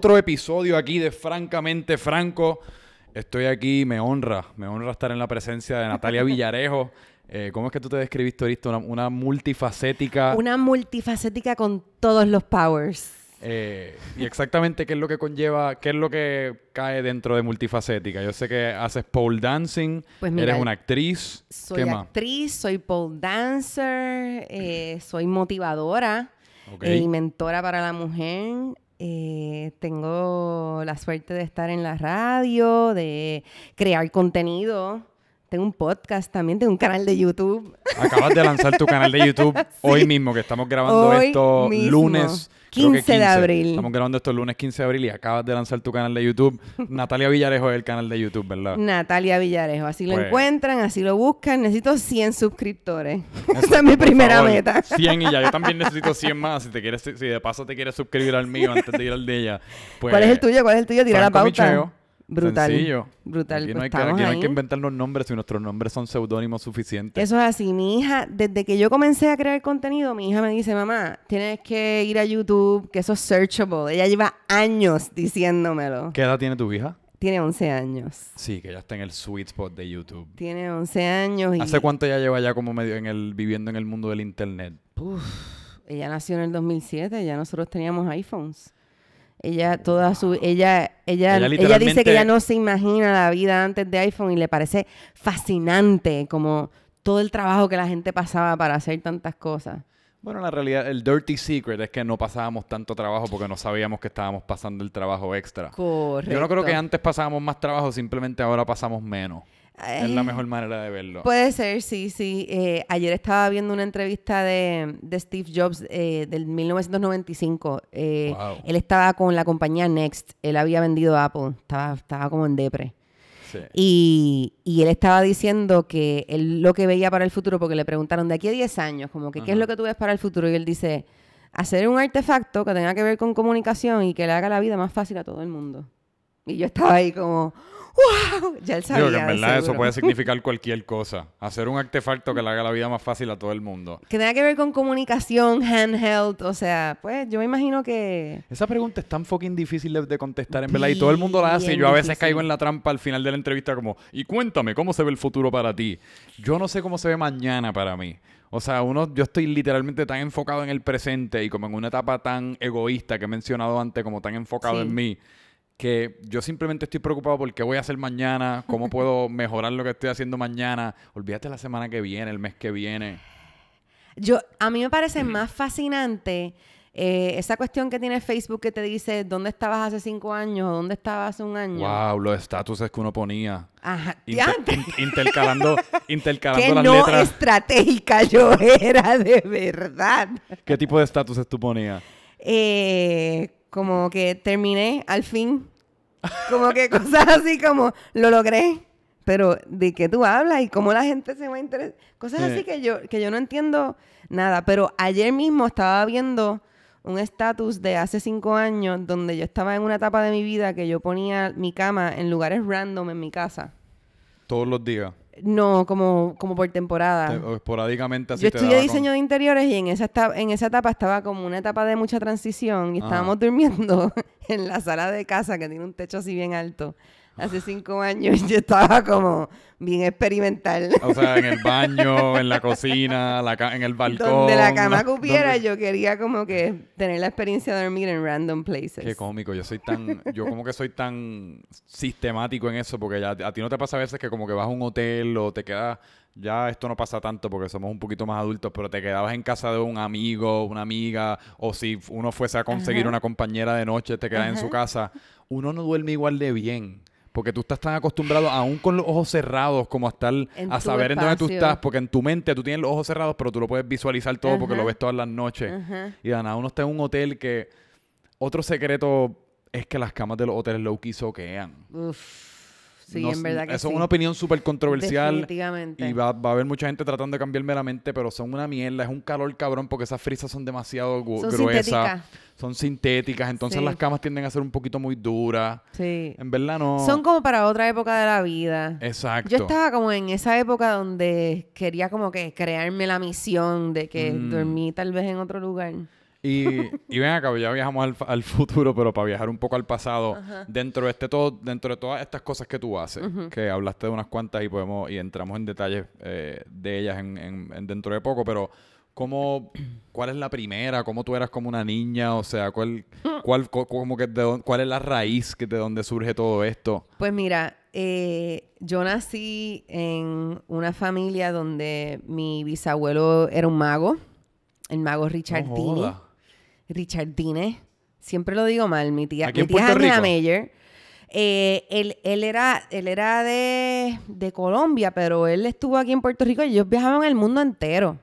otro episodio aquí de Francamente Franco. Estoy aquí, me honra, me honra estar en la presencia de Natalia Villarejo. Eh, ¿Cómo es que tú te describiste ahorita? Una, una multifacética. Una multifacética con todos los powers. eh, y exactamente qué es lo que conlleva, qué es lo que cae dentro de multifacética. Yo sé que haces pole dancing, Pues mira, eres una actriz. Soy ¿Qué más? actriz, soy pole dancer, eh, soy motivadora Ok. eh, y mentora para la mujer. Eh, tengo la suerte de estar en la radio, de crear contenido. Tengo un podcast también, tengo un canal de YouTube. Acabas de lanzar tu canal de YouTube hoy mismo, que estamos grabando Hoy esto mismo. lunes. Creo que 15 de abril. Estamos grabando esto el lunes 15 de abril y acabas de lanzar tu canal de YouTube. Natalia Villarejo es el canal de YouTube, ¿verdad? Natalia Villarejo. Así lo Pues- encuentran, así lo buscan. Necesito 100 suscriptores. Esa es mi primera favor, meta. 100 y ya. Yo también necesito 100 más. Si, te quieres, si de paso te quieres suscribir al mío antes de ir al de ella. Pues, ¿Cuál es el tuyo? ¿Cuál es el tuyo? Tira la pauta. Micheo. Brutal. Sencillo. Brutal. Aquí no, Pues hay que, aquí no hay que inventarnos nombres si nuestros nombres son seudónimos suficientes. Eso es así. Mi hija, desde que yo comencé a crear contenido, mi hija me dice, mamá, tienes que ir a YouTube, que eso es searchable. Ella lleva años diciéndomelo. ¿Qué edad tiene tu hija? Tiene 11 años. Sí, que ya está en el sweet spot de YouTube. Tiene 11 años y ¿Hace cuánto ya lleva ya como medio en el viviendo en el mundo del internet? ella nació en el 2007, ya nosotros teníamos iPhones. Ella toda su ella ella Ella ella, dice que ella no se imagina la vida antes de iPhone y le parece fascinante como todo el trabajo que la gente pasaba para hacer tantas cosas. Bueno, la realidad, el dirty secret es que no pasábamos tanto trabajo porque no sabíamos que estábamos pasando el trabajo extra. Correcto. Yo no creo que antes pasábamos más trabajo, simplemente ahora pasamos menos. Es la Eh, mejor manera de verlo. Puede ser, sí, sí. Eh, ayer estaba viendo una entrevista de, de Steve Jobs eh, del 1995. Eh, Wow. Él estaba con la compañía Next. Él había vendido Apple. Estaba, estaba como en depre. Sí. Y, y él estaba diciendo que él lo que veía para el futuro, porque le preguntaron de aquí a 10 años, como que qué es lo que tú ves para el futuro. Y él dice, hacer un artefacto que tenga que ver con comunicación y que le haga la vida más fácil a todo el mundo. Y yo estaba ahí como, wow, ya él sabía. Digo que en verdad eso puede significar cualquier cosa. Hacer un artefacto que le haga la vida más fácil a todo el mundo. Que tenga que ver con comunicación, handheld, o sea, pues yo me imagino que... Esa pregunta es tan fucking difícil de, de contestar, en verdad, y todo el mundo la hace. Y yo a veces difícil. caigo en la trampa al final de la entrevista como, y cuéntame, ¿cómo se ve el futuro para ti? Yo no sé cómo se ve mañana para mí. O sea, uno, yo estoy literalmente tan enfocado en el presente y como en una etapa tan egoísta que he mencionado antes, como tan enfocado Sí. en mí, que yo simplemente estoy preocupado por qué voy a hacer mañana, cómo puedo mejorar lo que estoy haciendo mañana. Olvídate la semana que viene, el mes que viene. Yo, a mí me parece más fascinante eh, esa cuestión que tiene Facebook que te dice dónde estabas hace cinco años o dónde estabas hace un año. Wow, los estatuses que uno ponía. Ajá. Inter- in- intercalando intercalando que las no letras. estratégica yo era de verdad. ¿Qué tipo de estatuses tú ponías? Eh, como que terminé al fin. Como que cosas así como lo logré. Pero de qué tú hablas y cómo la gente se va a interesar. Cosas Sí. así que yo, que yo no entiendo nada. Pero ayer mismo estaba viendo un estatus de hace cinco años donde yo estaba en una etapa de mi vida que yo ponía mi cama en lugares random en mi casa. Todos los días. No, como, como por temporada. Te- esporádicamente así Yo estudié diseño de interiores y en esa, esta- en esa etapa estaba como una etapa de mucha transición y Ajá. estábamos durmiendo en la sala de casa que tiene un techo así bien alto. Hace cinco años yo estaba como bien experimental. O sea, en el baño, en la cocina, la ca- en el balcón. Donde la cama cupiera, donde- yo quería como que tener la experiencia de dormir en random places. Qué cómico, yo soy tan, yo como que soy tan sistemático en eso, porque ya, a ti no te pasa a veces que como que vas a un hotel o te quedas, ya esto no pasa tanto porque somos un poquito más adultos, pero te quedabas en casa de un amigo, una amiga, o si uno fuese a conseguir Ajá. una compañera de noche, te quedas en su casa, uno no duerme igual de bien. Porque tú estás tan acostumbrado, aún con los ojos cerrados, como a estar, En a saber en dónde tú estás, porque en tu mente tú tienes los ojos cerrados, pero tú lo puedes visualizar todo porque lo ves todas las noches. Ajá. Y de nada, uno está en un hotel que. Otro secreto es que las camas de los hoteles low-key soquean. Uf. Sí, No en verdad que Eso sí. es una opinión súper controversial. Definitivamente. Y va, va a haber mucha gente tratando de cambiarme la mente, pero son una mierda. Es un calor cabrón porque esas frisas son demasiado Son gruesas. sintéticas. Son sintéticas. Entonces Sí. las camas tienden a ser un poquito muy duras. Sí. En verdad no. Son como para otra época de la vida. Exacto. Yo estaba como en esa época donde quería como que crearme la misión de que Mm. dormí tal vez en otro lugar. Y, y ven acá, ya viajamos al, al futuro, pero para viajar un poco al pasado, dentro de este todo, dentro de todas estas cosas que tú haces, que hablaste de unas cuantas y podemos, y entramos en detalles eh, de ellas en, en- en dentro de poco, pero ¿cómo, cuál es la primera? ¿Cómo tú eras como una niña? O sea, ¿cuál, cuál, co- como que de dónde- cuál es la raíz que de donde surge todo esto? Pues mira, eh, yo nací en una familia donde mi bisabuelo era un mago, el mago Richardini. joda. Richardine. Siempre lo digo mal, mi tía. ¿Aquí mi tía Angela? Meyer. eh, él, él era, él era de, de Colombia, pero él estuvo aquí en Puerto Rico y ellos viajaban el mundo entero.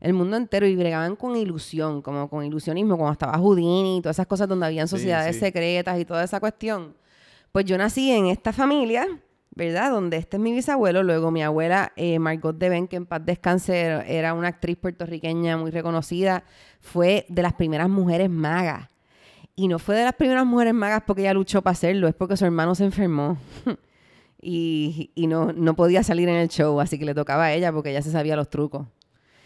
El mundo entero y bregaban con ilusión, como con ilusionismo, como estaba Houdini y todas esas cosas donde habían Sí, sociedades sí. secretas y toda esa cuestión. Pues yo nací en esta familia, ¿verdad? Donde este es mi bisabuelo, luego mi abuela eh, Margot Deben, que en paz descanse, era- una actriz puertorriqueña muy reconocida, fue de las primeras mujeres magas. Y no fue de las primeras mujeres magas porque ella luchó para hacerlo, es porque su hermano se enfermó. y y no, no podía salir en el show, así que le tocaba a ella porque ella se sabía los trucos.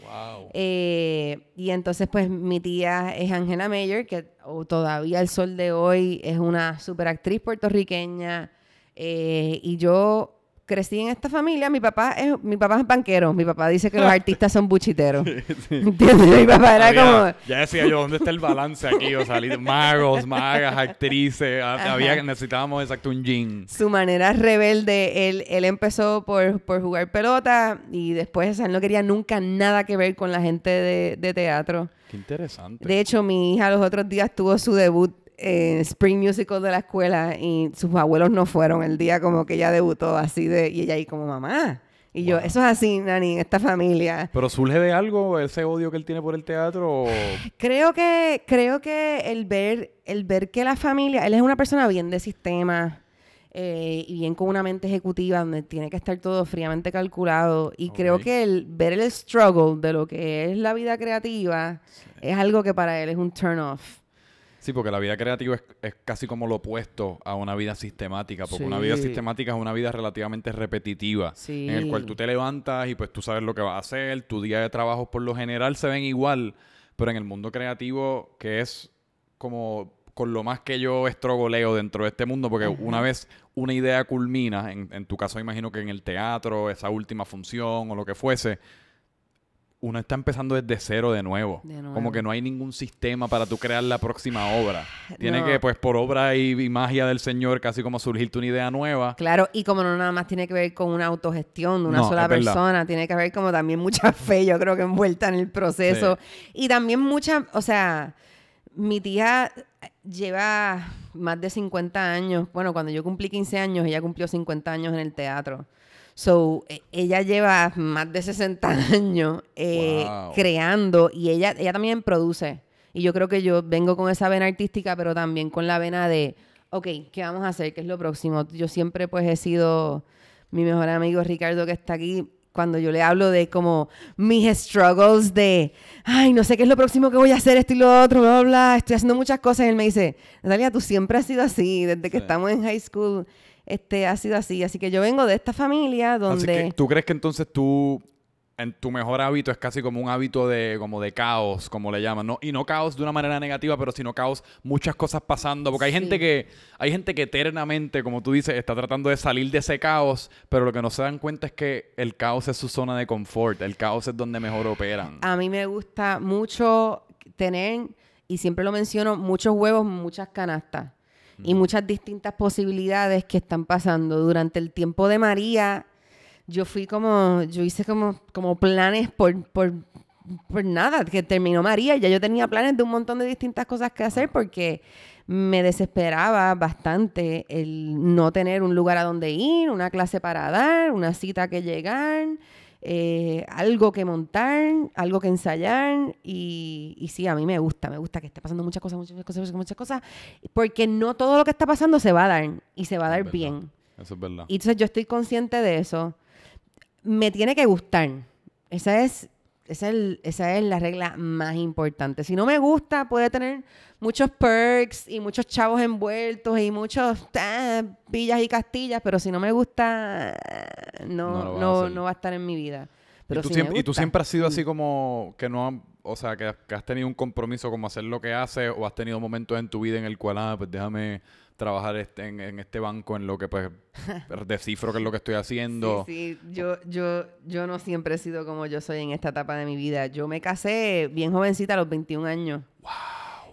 Wow. Eh, y entonces, pues, mi tía es Angela Mayer, que oh, todavía el sol de hoy es una super actriz puertorriqueña. Eh, y yo crecí en esta familia. Mi papá es, mi papá es banquero. Mi papá dice que los artistas son buchiteros. ¿Entiendes? Mi papá era Había- como... Ya decía yo, ¿dónde está el balance aquí? O sea, magos, magas, actrices. Había, necesitábamos exacto un jean. su manera rebelde. Él, él empezó por, por jugar pelota y después él no quería nunca nada que ver con la gente de, de teatro. Qué interesante. De hecho, mi hija los otros días tuvo su debut Spring Musical de la escuela y sus abuelos no fueron el día como que ella debutó así de... Y ella ahí como, mamá. Y yo, eso es así, Nani, en esta familia. ¿Pero surge de algo ese odio que él tiene por el teatro? o- Creo que, creo que el ver, el ver que la familia, él es una persona bien de sistema eh, y bien con una mente ejecutiva donde tiene que estar todo fríamente calculado. Y creo que el ver el struggle de lo que es la vida creativa es algo que para él es un turn off. Sí, porque la vida creativa es, es casi como lo opuesto a una vida sistemática. Porque una vida sistemática es una vida relativamente repetitiva. Sí. En el cual tú te levantas y pues tú sabes lo que vas a hacer. Tu día de trabajo por lo general se ven igual. Pero en el mundo creativo, que es como con lo más que yo estrogoleo dentro de este mundo, porque una vez una idea culmina, en, en tu caso imagino que en el teatro, esa última función o lo que fuese, uno está empezando desde cero de nuevo. De nuevo. Como que no hay ningún sistema para tú crear la próxima obra. Tiene No. que, pues, por obra y, y magia del Señor, casi como surgirte una idea nueva. Claro, y como no nada más tiene que ver con una autogestión de una No, sola persona, tiene que haber como también mucha fe, yo creo que envuelta en el proceso. Y también mucha, o sea, mi tía lleva más de 50 años, bueno, cuando yo cumplí 15 años, ella cumplió 50 años en el teatro. So, e- ella lleva más de 60 años eh, Wow. creando y ella, ella también produce. Y yo creo que yo vengo con esa vena artística, pero también con la vena de, ok, ¿qué vamos a hacer? ¿Qué es lo próximo? Yo siempre pues he sido mi mejor amigo Ricardo que está aquí. Cuando yo le hablo de como mis struggles de, ay, no sé qué es lo próximo que voy a hacer, esto y lo otro, bla, bla, bla, estoy haciendo muchas cosas. Y él me dice, Natalia, tú siempre has sido así, desde que Sí. estamos en high school, este, ha sido así. Así que yo vengo de esta familia Así donde... que, ¿tú crees que entonces tú, en tu mejor hábito es casi como un hábito de, como de caos, como le llaman, ¿no? Y no caos de una manera negativa, pero sino caos, muchas cosas pasando. Porque hay Sí. gente que, hay gente que eternamente, como tú dices, está tratando de salir de ese caos, pero lo que no se dan cuenta es que el caos es su zona de confort, el caos es donde mejor operan. A mí me gusta mucho tener, y siempre lo menciono, muchos huevos, muchas canastas y muchas distintas posibilidades que están pasando. Durante el tiempo de María, yo fui como, yo hice como, como planes por, por, por nada, que terminó María. Ya yo tenía planes de un montón de distintas cosas que hacer porque me desesperaba bastante el no tener un lugar a donde ir, una clase para dar, una cita que llegar, eh, algo que montar, algo que ensayar y, y sí, a mí me gusta, me gusta que esté pasando muchas cosas, muchas cosas, muchas cosas, porque no todo lo que está pasando se va a dar y se va a dar Es bien. Eso es verdad. Y entonces yo estoy consciente de eso. Me tiene que gustar. Esa es, esa es, el- esa es la regla más importante. Si no me gusta, puede tener muchos perks y muchos chavos envueltos y muchos ah, villas y castillas, pero si no me gusta, No no, no, va a estar en mi vida. Pero y, tú si siempre, y tú siempre has sido mm. así como que no, o sea, que, que has tenido un compromiso como hacer lo que haces o has tenido momentos en tu vida en el cual, ah, pues déjame trabajar este, en, en este banco en lo que pues descifro qué es lo que estoy haciendo. Sí, sí, yo, yo, yo no siempre he sido como yo soy en esta etapa de mi vida. Yo me casé bien jovencita a los 21 años. ¡Wow!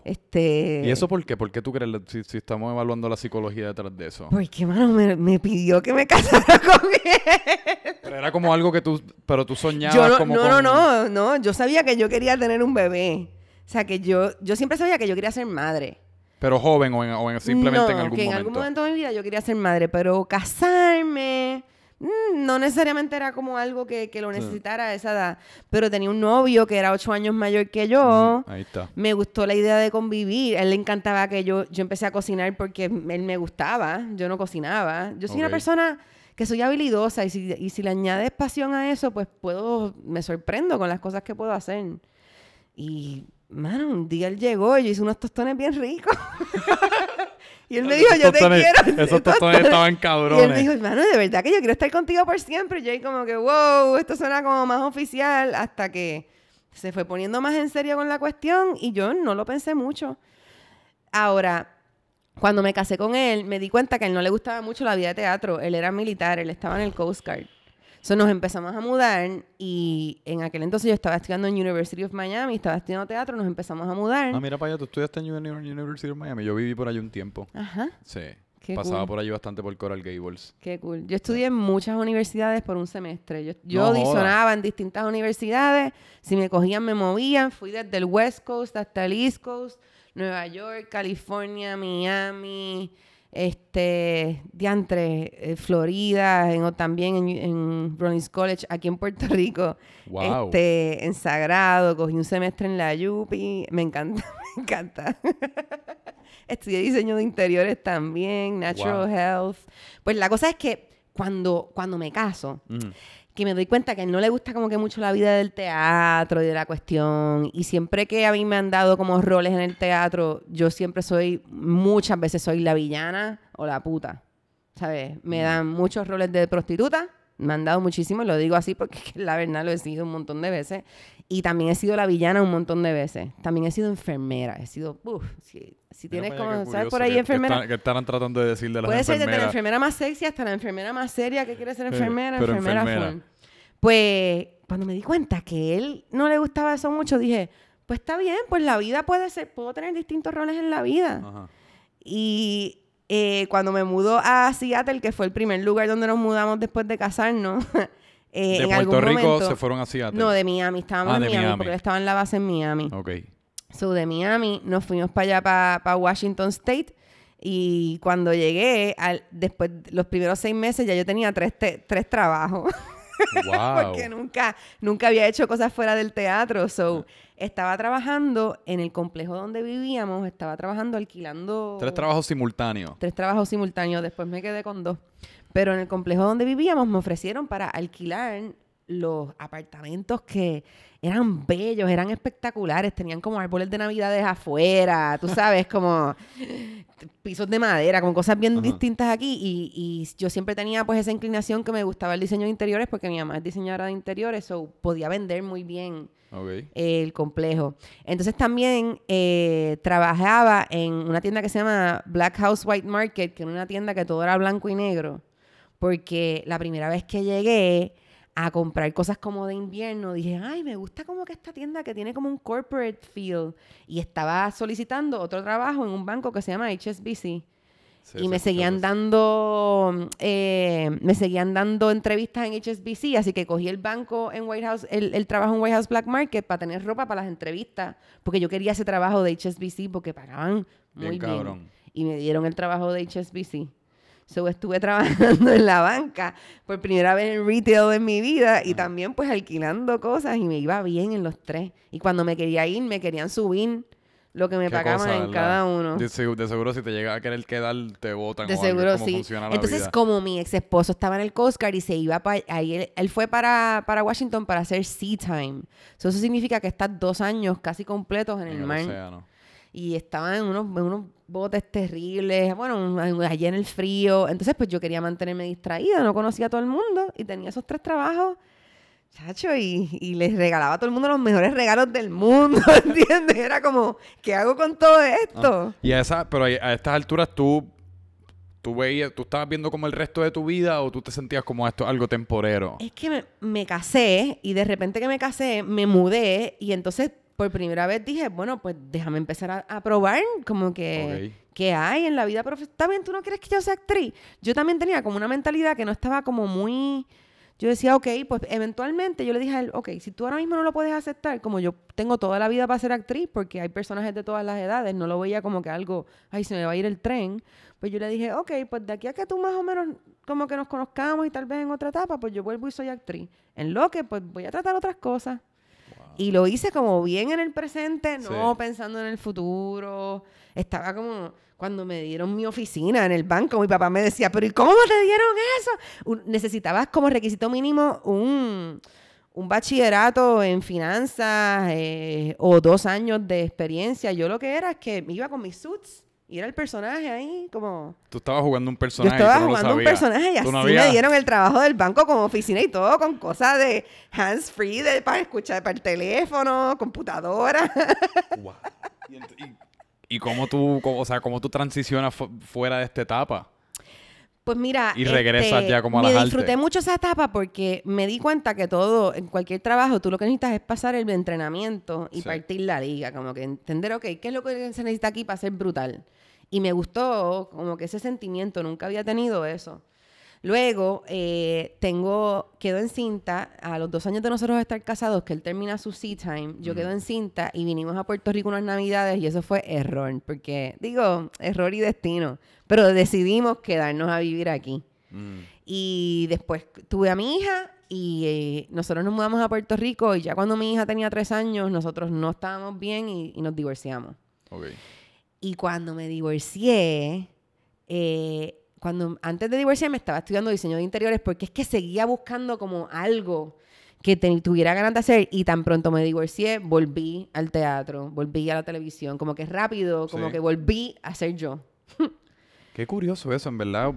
Este... ¿Y eso por qué? ¿Por qué tú crees, si, si estamos evaluando la psicología detrás de eso? Porque, mano, me, me pidió que me casara con él. Pero era como algo que tú, pero tú soñabas Yo no, como no, con- no, no, no, yo sabía que yo quería tener un bebé. O sea, que yo, yo siempre sabía que yo quería ser madre. Pero joven o, en- o en- simplemente en No, algún que en momento. algún momento de mi vida yo quería ser madre, pero casarme no necesariamente era como algo que, que lo necesitara a esa edad. Pero tenía un novio que era ocho años mayor que yo. Ujú, Ahí está. Me gustó la idea de convivir. A él le encantaba que yo, yo empecé a cocinar porque él me gustaba. Yo no cocinaba. Yo soy una persona que soy habilidosa y si, y si le añades pasión a eso, pues puedo, me sorprendo con las cosas que puedo hacer. Y, mano, un día él llegó y yo hice unos tostones bien ricos. y él me dijo, yo te quiero. Esos tostones estaban Y cabrones. él me dijo, hermano, de verdad que yo quiero estar contigo por siempre. Y yo ahí como que, wow, esto suena como más oficial. Hasta que se fue poniendo más en serio con la cuestión y yo no lo pensé mucho. Ahora, cuando me casé con él, me di cuenta que a él no le gustaba mucho la vida de teatro. Él era militar, él estaba en el Coast Guard. Entonces nos empezamos a mudar y en aquel entonces yo estaba estudiando en University of Miami, estaba estudiando teatro, nos empezamos a mudar. Ah, mira para allá, tú estudiaste en Uni- University of Miami. Yo viví por allí un tiempo. Ajá. Sí. Qué Pasaba cool. por allí bastante por Coral Gables. Qué cool. Yo estudié en muchas universidades por un semestre. Yo, yo No audicionaba en distintas universidades. Si me cogían, me movían. Fui desde el West Coast hasta el East Coast. Nueva York, California, Miami, este, diantre, eh, Florida, en- o también en, en College, aquí en Puerto Rico. Wow. Este, en Sagrado, cogí un semestre en la Yupi. Me encanta, me encanta. Estudié diseño de interiores también, natural Wow. health. Pues la cosa es que cuando, cuando me caso, Ujú. Que me doy cuenta que a él no le gusta como que mucho la vida del teatro y de la cuestión. Y siempre que a mí me han dado como roles en el teatro, yo siempre soy, muchas veces soy la villana o la puta. ¿Sabes? Me dan muchos roles de prostituta. Me han dado muchísimo, y lo digo así porque es que la verdad lo he sido un montón de veces. Y también he sido la villana un montón de veces. También he sido enfermera. He sido, uff, si, si tienes como, ¿sabes curioso, por ahí que- que enfermera? están- Que, estarán tratando de decir de las Puede ser desde la enfermera más sexy hasta la enfermera más seria que quiere ser Sí, enfermera, pero enfermera, enfermera. Pues cuando me di cuenta que él no le gustaba eso mucho, dije, pues está bien, pues la vida puede ser, puedo tener distintos roles en la vida. Ajá. Y eh, cuando me mudó a Seattle, que fue el primer lugar donde nos mudamos después de casarnos, eh, de en Puerto algún Rico momento... se fueron a Seattle. No, de Miami, estábamos Ah, en Miami, Miami. porque estaba en la base en Miami. Ok. So, de Miami nos fuimos para allá, para Washington State. Y cuando llegué, al, después de los primeros seis meses, ya yo tenía tres, te- tres trabajos. Wow. Porque nunca, nunca había hecho cosas fuera del teatro. So, estaba trabajando en el complejo donde vivíamos, estaba trabajando alquilando... Tres trabajos simultáneos. Tres trabajos simultáneos, después me quedé con dos. Pero en el complejo donde vivíamos me ofrecieron para alquilar los apartamentos que eran bellos, eran espectaculares, tenían como árboles de navidades afuera, tú sabes, como pisos de madera, con cosas bien Ajá. distintas aquí. Y, y yo siempre tenía pues esa inclinación que me gustaba el diseño de interiores porque mi mamá es diseñadora de interiores, so podía vender muy bien el complejo. Entonces también eh, trabajaba en una tienda que se llama Black House White Market, que era una tienda que todo era blanco y negro, porque la primera vez que llegué a comprar cosas como de invierno, dije, ay, me gusta como que esta tienda que tiene como un corporate feel. Y estaba solicitando otro trabajo en un banco que se llama HSBC Sí, y me seguían dando eh, me seguían dando entrevistas en HSBC así que cogí el banco en White House el, el trabajo en White House Black Market para tener ropa para las entrevistas porque yo quería ese trabajo de HSBC porque pagaban muy Bien. bien, y me dieron el trabajo de HSBC so estuve trabajando en la banca por primera vez en retail en mi vida y también pues alquilando cosas y me iba bien en los tres y cuando me quería ir me querían subir lo que me pagaban cosa, en cada uno De, segu- de seguro si te llega a querer quedar, te botan de o algo, seguro como sí. Entonces, vida. como mi ex esposo estaba en el Coast Guard y se iba para ahí, él, él fue para, para Washington para hacer Sea Time. So, eso significa que estás dos años casi completos en, en el el mar. océano. Y estaban en unos, en unos botes terribles, bueno, allí en el frío. Entonces, pues yo quería mantenerme distraída, no conocía a todo el mundo y tenía esos tres trabajos Chacho, y, y les regalaba a todo el mundo los mejores regalos del mundo, ¿entiendes? Era como, ¿qué hago con todo esto? Y a esa, pero a a estas alturas tú, tú veías, tú estabas viendo como el resto de tu vida o tú te sentías como esto algo temporero. Es que me, me casé y de repente que me casé, me mudé y entonces por primera vez dije, bueno, pues déjame empezar a, a probar como que qué hay en la vida profesional. También tú no crees que yo sea actriz. Yo también tenía como una mentalidad que no estaba como muy... Yo decía, ok, pues eventualmente yo le dije a él, ok, si tú ahora mismo no lo puedes aceptar, como yo tengo toda la vida para ser actriz, porque hay personajes de todas las edades, no lo veía como que algo, ay, se me va a ir el tren, pues yo le dije, ok, pues de aquí a que tú más o menos como que nos conozcamos y tal vez en otra etapa, pues yo vuelvo y soy actriz. En lo que, pues voy a tratar otras cosas. Y lo hice como bien en el presente, no Sí. pensando en el futuro. Estaba como cuando me dieron mi oficina en el banco, mi papá me decía, pero ¿y cómo te dieron eso? Un- necesitabas como requisito mínimo un, un bachillerato en finanzas eh, o dos años de experiencia. Yo lo que era es que me iba con mis suits y era el personaje ahí como... Tú estabas jugando un Yo personaje. y estaba no jugando un personaje y así me dieron el trabajo del banco como oficina y todo, con cosas de hands free de, para escuchar para el teléfono, computadora. Wow. Y, ent- y- y cómo tú, cómo- o sea, cómo tú transicionas fu- fuera de esta etapa. Pues mira, Y regresas ya como a me las disfruté artes. mucho esa etapa porque me di cuenta que todo, en cualquier trabajo, tú lo que necesitas es pasar el entrenamiento y Sí. partir la liga, como que entender, ok, ¿qué es lo que se necesita aquí para ser brutal? Y me gustó como que ese sentimiento, nunca había tenido eso. Luego, eh, tengo, quedo encinta, a los dos años de nosotros estar casados, que él termina su sea time, yo quedo encinta y vinimos a Puerto Rico unas navidades y eso fue error, porque digo, error y destino, pero decidimos quedarnos a vivir aquí. Mm. Y después tuve a mi hija y eh, nosotros nos mudamos a Puerto Rico y ya cuando mi hija tenía tres años, nosotros no estábamos bien y, y nos divorciamos. Y cuando me divorcié, eh, cuando antes de divorciarme estaba estudiando diseño de interiores porque es que seguía buscando como algo que te- tuviera ganas de hacer y tan pronto me divorcié, volví al teatro, volví a la televisión, como que rápido, como Sí. que volví a ser yo. Qué curioso eso, en verdad.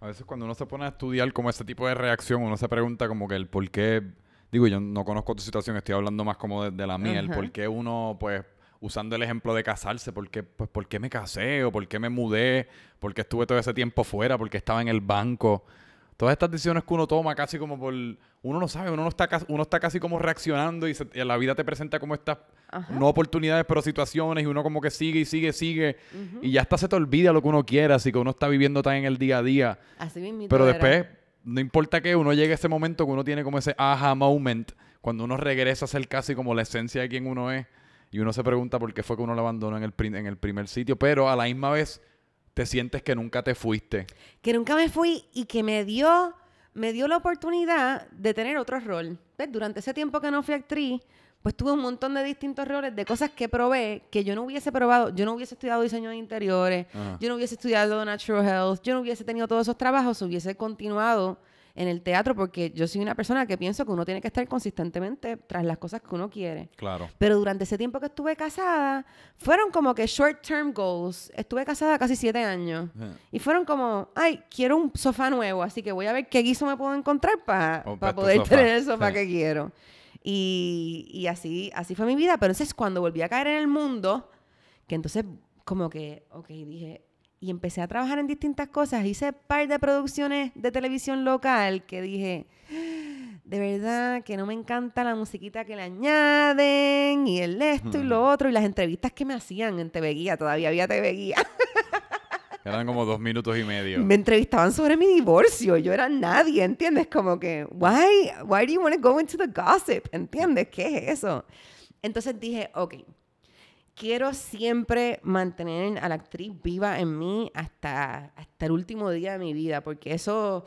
A veces cuando uno se pone a estudiar como ese tipo de reacción, uno se pregunta como que el por qué... Digo, yo no conozco tu situación, estoy hablando más como de, de la mía. El Ajá. por qué uno, pues, usando el ejemplo de casarse, ¿por qué, pues, ¿por qué me casé? ¿O por qué me mudé? ¿Por qué estuve todo ese tiempo fuera? ¿Por qué estaba en el banco? Todas estas decisiones que uno toma casi como por... Uno no sabe, uno, no está, uno está casi como reaccionando y, se- y la vida te presenta como estas... Ajá. No oportunidades, pero situaciones y uno como que sigue y sigue, sigue. Y ya hasta se te olvida lo que uno quiere, así que uno está viviendo tan en el día a día. Así mismito Pero era. después, no importa que uno llegue a ese momento que uno tiene como ese aha moment, cuando uno regresa a ser casi como la esencia de quien uno es, y uno se pregunta por qué fue que uno lo abandonó en el, en el primer sitio, pero a la misma vez te sientes que nunca te fuiste. que nunca me fui y que me dio, me dio la oportunidad de tener otro rol. ¿Ves? Durante ese tiempo que no fui actriz, pues tuve un montón de distintos roles, de cosas que probé, que yo no hubiese probado, yo no hubiese estudiado diseño de interiores, yo no hubiese estudiado natural health, yo no hubiese tenido todos esos trabajos, hubiese continuado en el teatro porque yo soy una persona que pienso que uno tiene que estar consistentemente tras las cosas que uno quiere. Claro. Pero durante ese tiempo que estuve casada, fueron como que short term goals. Estuve casada casi siete años. Ajá. Y fueron como, ay, quiero un sofá nuevo, así que voy a ver qué guiso me puedo encontrar para Compras tu poder sofá, tener el sofá sí. que quiero. Y, y así, así fue mi vida. Pero entonces cuando volví a caer en el mundo, que entonces como que, ok, dije, y empecé a trabajar en distintas cosas. Hice par de producciones de televisión local que dije, de verdad que no me encanta la musiquita que le añaden y el esto y lo otro y las entrevistas que me hacían en TV Guía, todavía había TV Guía. Eran como dos minutos y medio. me entrevistaban sobre mi divorcio. Yo era nadie, ¿entiendes? Como que, why, why do you want to go into the gossip? ¿Entiendes? ¿Qué es eso? Entonces dije, ok, quiero siempre mantener a la actriz viva en mí hasta, hasta el último día de mi vida, porque eso,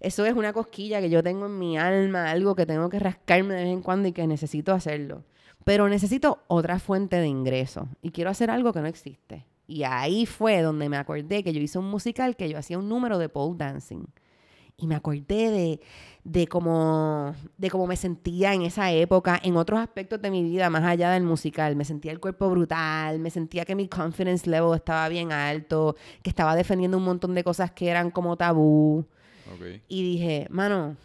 eso es una cosquilla que yo tengo en mi alma, algo que tengo que rascarme de vez en cuando y que necesito hacerlo. Pero necesito otra fuente de ingreso y quiero hacer algo que no existe. Y ahí fue donde me acordé que yo hice un musical que yo hacía un número de pole dancing. Y me acordé de, de, cómo, de cómo me sentía en esa época, en otros aspectos de mi vida, más allá del musical. Me sentía el cuerpo brutal, me sentía que mi confidence level estaba bien alto, que estaba defendiendo un montón de cosas que eran como tabú. Ok. Y dije, mano,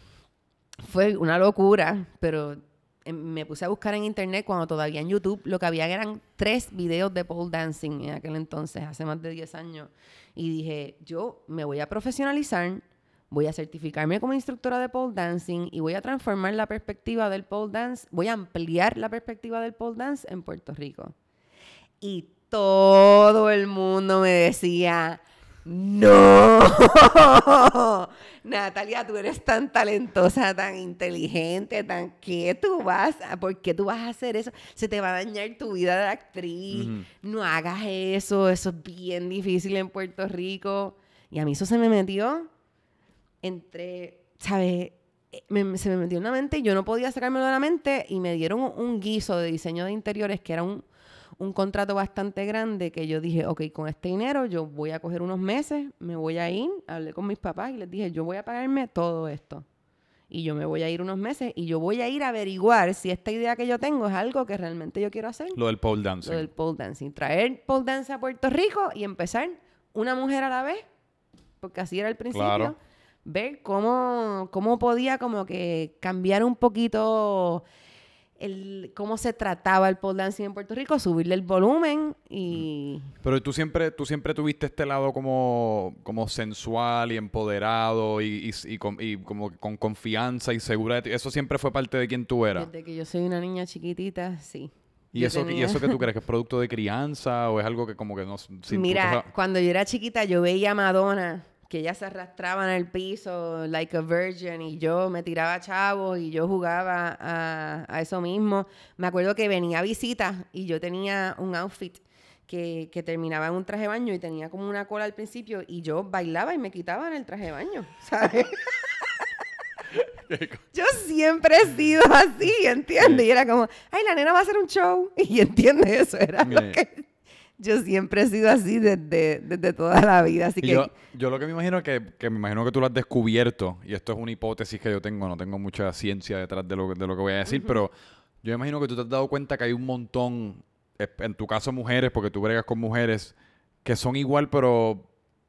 fue una locura, pero em, me puse a buscar en internet cuando todavía en YouTube lo que había eran tres videos de pole dancing en aquel entonces, hace más de 10 años. Y dije, yo me voy a profesionalizar, voy a certificarme como instructora de pole dancing y voy a transformar la perspectiva del pole dance, voy a ampliar la perspectiva del pole dance en Puerto Rico. Y todo el mundo me decía, no, Natalia, tú eres tan talentosa, tan inteligente, tan ¿qué tú vas a, por qué tú vas a hacer eso? Se te va a dañar tu vida de actriz. No hagas eso, eso es bien difícil en Puerto Rico. Y a mí eso se me metió entre, ¿sabes? Eh, se me metió en la mente y yo no podía sacármelo de la mente y me dieron un guiso de diseño de interiores que era un un contrato bastante grande que yo dije, ok, con este dinero yo voy a coger unos meses, me voy a ir, hablé con mis papás y les dije, yo voy a pagarme todo esto. Y yo me voy a ir unos meses y yo voy a ir a averiguar si esta idea que yo tengo es algo que realmente yo quiero hacer. Lo del pole dancing. Lo del pole dancing. Traer pole dance a Puerto Rico y empezar una mujer a la vez, porque así era el principio. Ver cómo, cómo podía como que cambiar un poquito el, cómo se trataba el pole dancing en Puerto Rico, subirle el volumen y... Pero tú siempre, tú siempre tuviste este lado como, como sensual y empoderado y, y, como con confianza y segura Eso siempre fue parte de quien tú eras. Desde que yo soy una niña chiquitita, sí. ¿Y eso, ¿Y eso que tú crees que es producto de crianza o es algo que como que no... Mira, cuando yo era chiquita yo veía a Madonna que ella se arrastraba en el piso like a virgin y yo me tiraba chavos y yo jugaba a, eso mismo. Me acuerdo que venía a visitas y yo tenía un outfit que, que, terminaba en un traje de baño y tenía como una cola al principio y yo bailaba y me quitaba en el traje de baño, ¿sabes? yo siempre he sido así, ¿entiendes? Y era como, ay, la nena va a hacer un show. Y entiende eso, era lo que yo siempre he sido así desde, desde toda la vida, así que... Yo, yo, lo que me imagino es que, que, me imagino que tú lo has descubierto, y esto es una hipótesis que yo tengo, no tengo mucha ciencia detrás de lo, de lo que voy a decir, pero yo me imagino que tú te has dado cuenta que hay un montón, en tu caso mujeres, porque tú bregas con mujeres, que son igual, pero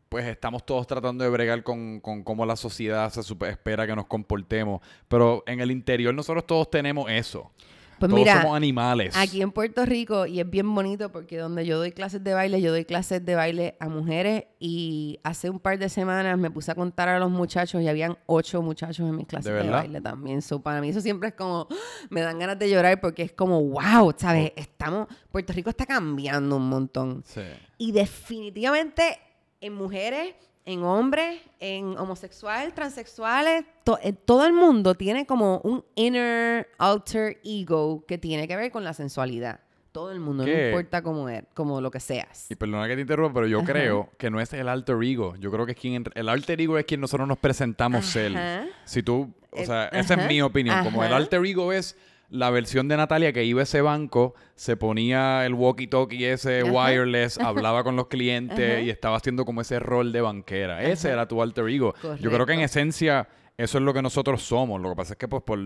pues estamos todos tratando de bregar con, con cómo la sociedad se espera que nos comportemos, pero en el interior nosotros todos tenemos eso. Pues Todos somos animales. Aquí en Puerto Rico, y es bien bonito porque donde yo doy clases de baile, yo doy clases de baile a mujeres y hace un par de semanas me puse a contar a los muchachos y habían ocho muchachos en mis clases de, baile también. So, para mí eso siempre es como, me dan ganas de llorar porque es como, wow, ¿sabes? Estamos, Puerto Rico está cambiando un montón. Sí. Y definitivamente en mujeres en hombres, en homosexuales, transexuales, eh, todo el mundo tiene como un inner alter ego que tiene que ver con la sensualidad. Todo el mundo, no importa cómo es, como lo que seas. Y perdona que te interrumpa, pero yo creo que no es el alter ego. Yo creo que es quien el alter ego es quien nosotros nos presentamos ser. Si tú, o sea, esa es mi opinión. Como el alter ego es la versión de Natalia que iba a ese banco, se ponía el walkie-talkie ese wireless, hablaba con los clientes y estaba haciendo como ese rol de banquera. Ese era tu alter ego. Yo creo que en esencia eso es lo que nosotros somos. Lo que pasa es que pues por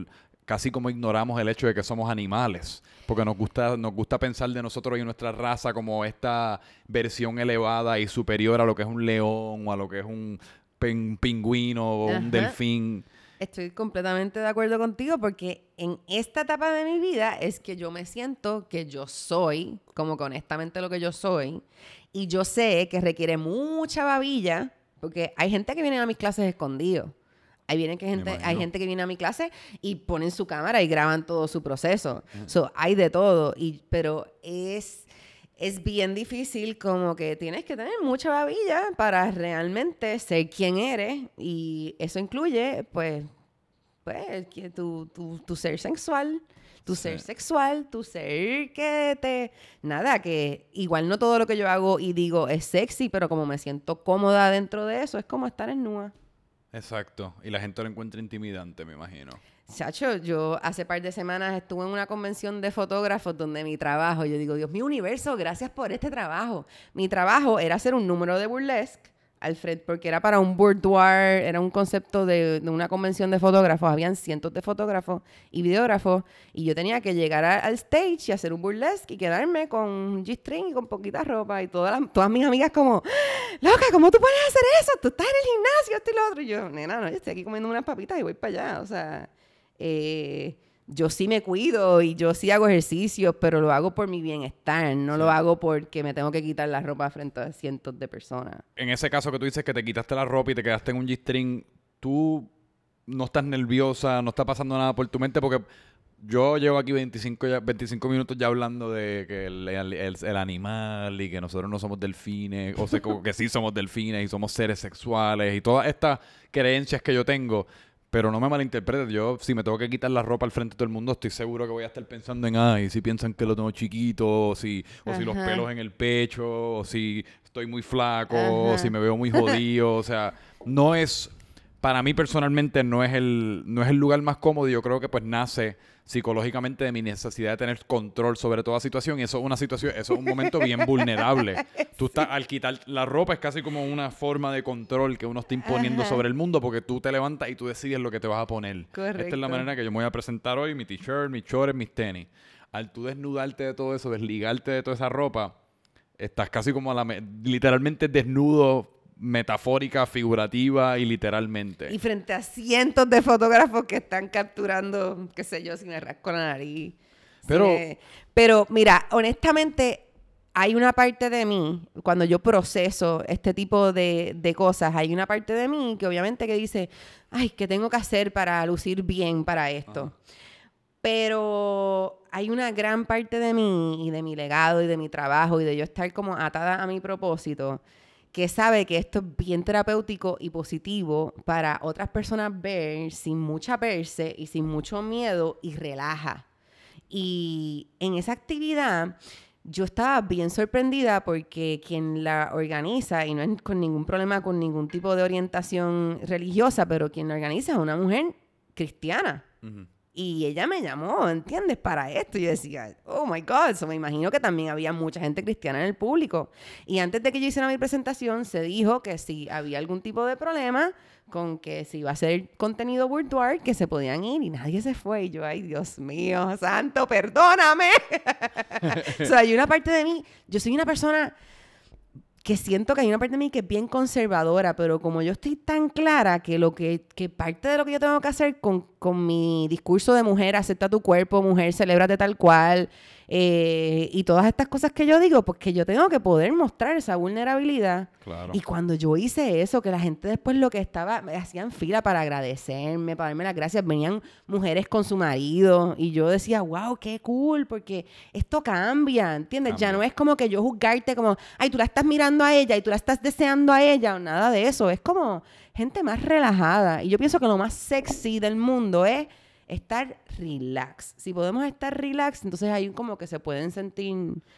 casi como ignoramos el hecho de que somos animales, porque nos gusta nos gusta pensar de nosotros y nuestra raza como esta versión elevada y superior a lo que es un león o a lo que es un pingüino o un delfín. Estoy completamente de acuerdo contigo porque en esta etapa de mi vida es que yo me siento que yo soy, como que honestamente lo que yo soy, y yo sé que requiere mucha babilla, porque hay gente que viene a mis clases escondidos. Hay, viene que gente, hay gente que viene a mi clase y ponen su cámara y graban todo su proceso. So, hay de todo, y, pero es, es bien difícil como que tienes que tener mucha babilla para realmente ser quien eres y eso incluye pues pues tu, tu, tu ser sexual tu ser sexual, tu ser que te... Nada, que igual no todo lo que yo hago y digo es sexy, pero como me siento cómoda dentro de eso, es como estar en nua. Exacto. Y la gente lo encuentra intimidante, me imagino. Chacho, yo hace par de semanas estuve en una convención de fotógrafos donde mi trabajo, yo digo, Dios mío, universo, gracias por este trabajo. Mi trabajo era hacer un número de burlesque Alfred, porque era para un boudoir, era un concepto de, una convención de fotógrafos, habían cientos de fotógrafos y videógrafos, y yo tenía que llegar al stage y hacer un burlesque y quedarme con un G-string y con poquita ropa, y todas, todas mis amigas como, loca, ¿cómo tú puedes hacer eso? Tú estás en el gimnasio, esto y lo otro, y yo, nena, no, yo estoy aquí comiendo unas papitas y voy para allá, o sea, eh, yo sí me cuido y yo sí hago ejercicios, pero lo hago por mi bienestar, no lo hago porque me tengo que quitar la ropa frente a cientos de personas. En ese caso que tú dices que te quitaste la ropa y te quedaste en un G-string, tú no estás nerviosa, no está pasando nada por tu mente porque yo llevo aquí 25, ya, 25 minutos ya hablando de que el, el- el- el animal y que nosotros no somos delfines, o sea, como que sí somos delfines y somos seres sexuales y todas estas creencias que yo tengo. Pero no me malinterpretes, yo si me tengo que quitar la ropa al frente de todo el mundo, estoy seguro que voy a estar pensando en, ay, si piensan que lo tengo chiquito, o si, o si los pelos en el pecho, o si estoy muy flaco, o si me veo muy jodido, o sea, no es, para mí personalmente no es el, no es el lugar más cómodo yo creo que pues nace psicológicamente de mi necesidad de tener control sobre toda situación y eso es una situación, eso es un momento bien vulnerable. Tú estás, al quitar la ropa es casi como una forma de control que uno está imponiendo Ajá. sobre el mundo porque tú te levantas y tú decides lo que te vas a poner. Esta es Correcto. la manera que yo me voy a presentar hoy, mi t-shirt, mis shorts, mis tenis. Al tú desnudarte de todo eso, desligarte de toda esa ropa, estás casi como a la me- literalmente desnudo, metafórica, figurativa y literalmente. Y frente a cientos de fotógrafos que están capturando, qué sé yo, si me rasco la nariz. Pero- Sí. pero mira, honestamente, hay una parte de mí, cuando yo proceso este tipo de, de cosas, hay una parte de mí que obviamente que dice, ay, ¿qué tengo que hacer para lucir bien para esto? Pero hay una gran parte de mí y de mi legado y de mi trabajo y de yo estar como atada a mi propósito que sabe que esto es bien terapéutico y positivo para otras personas ver sin mucha perse y sin mucho miedo y relaja. Y en esa actividad yo estaba bien sorprendida porque quien la organiza, y no es con ningún problema con ningún tipo de orientación religiosa, pero quien la organiza es una mujer cristiana. Ujú. Y ella me llamó, ¿entiendes? Para esto. Y yo decía, oh my God. So me imagino que también había mucha gente cristiana en el público. Y antes de que yo hiciera mi presentación, se dijo que si había algún tipo de problema con que si iba a ser contenido boudoir, que se podían ir. Y nadie se fue. Y yo, ay, Dios mío, santo, perdóname. o sea, hay una parte de mí, yo soy una persona que siento que hay una parte de mí que es bien conservadora, pero como yo estoy tan clara que lo que, que parte de lo que yo tengo que hacer con, con mi discurso de mujer, acepta tu cuerpo, mujer, celébrate tal cual, eh, y todas estas cosas que yo digo, pues que yo tengo que poder mostrar esa vulnerabilidad. Claro. Y cuando yo hice eso, que la gente después lo que estaba, me hacían fila para agradecerme, para darme las gracias, venían mujeres con su marido y yo decía, wow, qué cool, porque esto cambia, ¿entiendes? Ya no es como que yo juzgarte como, ay, tú la estás mirando a ella y tú la estás deseando a ella o nada de eso, es como gente más relajada. Y yo pienso que lo más sexy del mundo es estar relax. Si podemos estar relax, entonces hay como que se pueden sentir...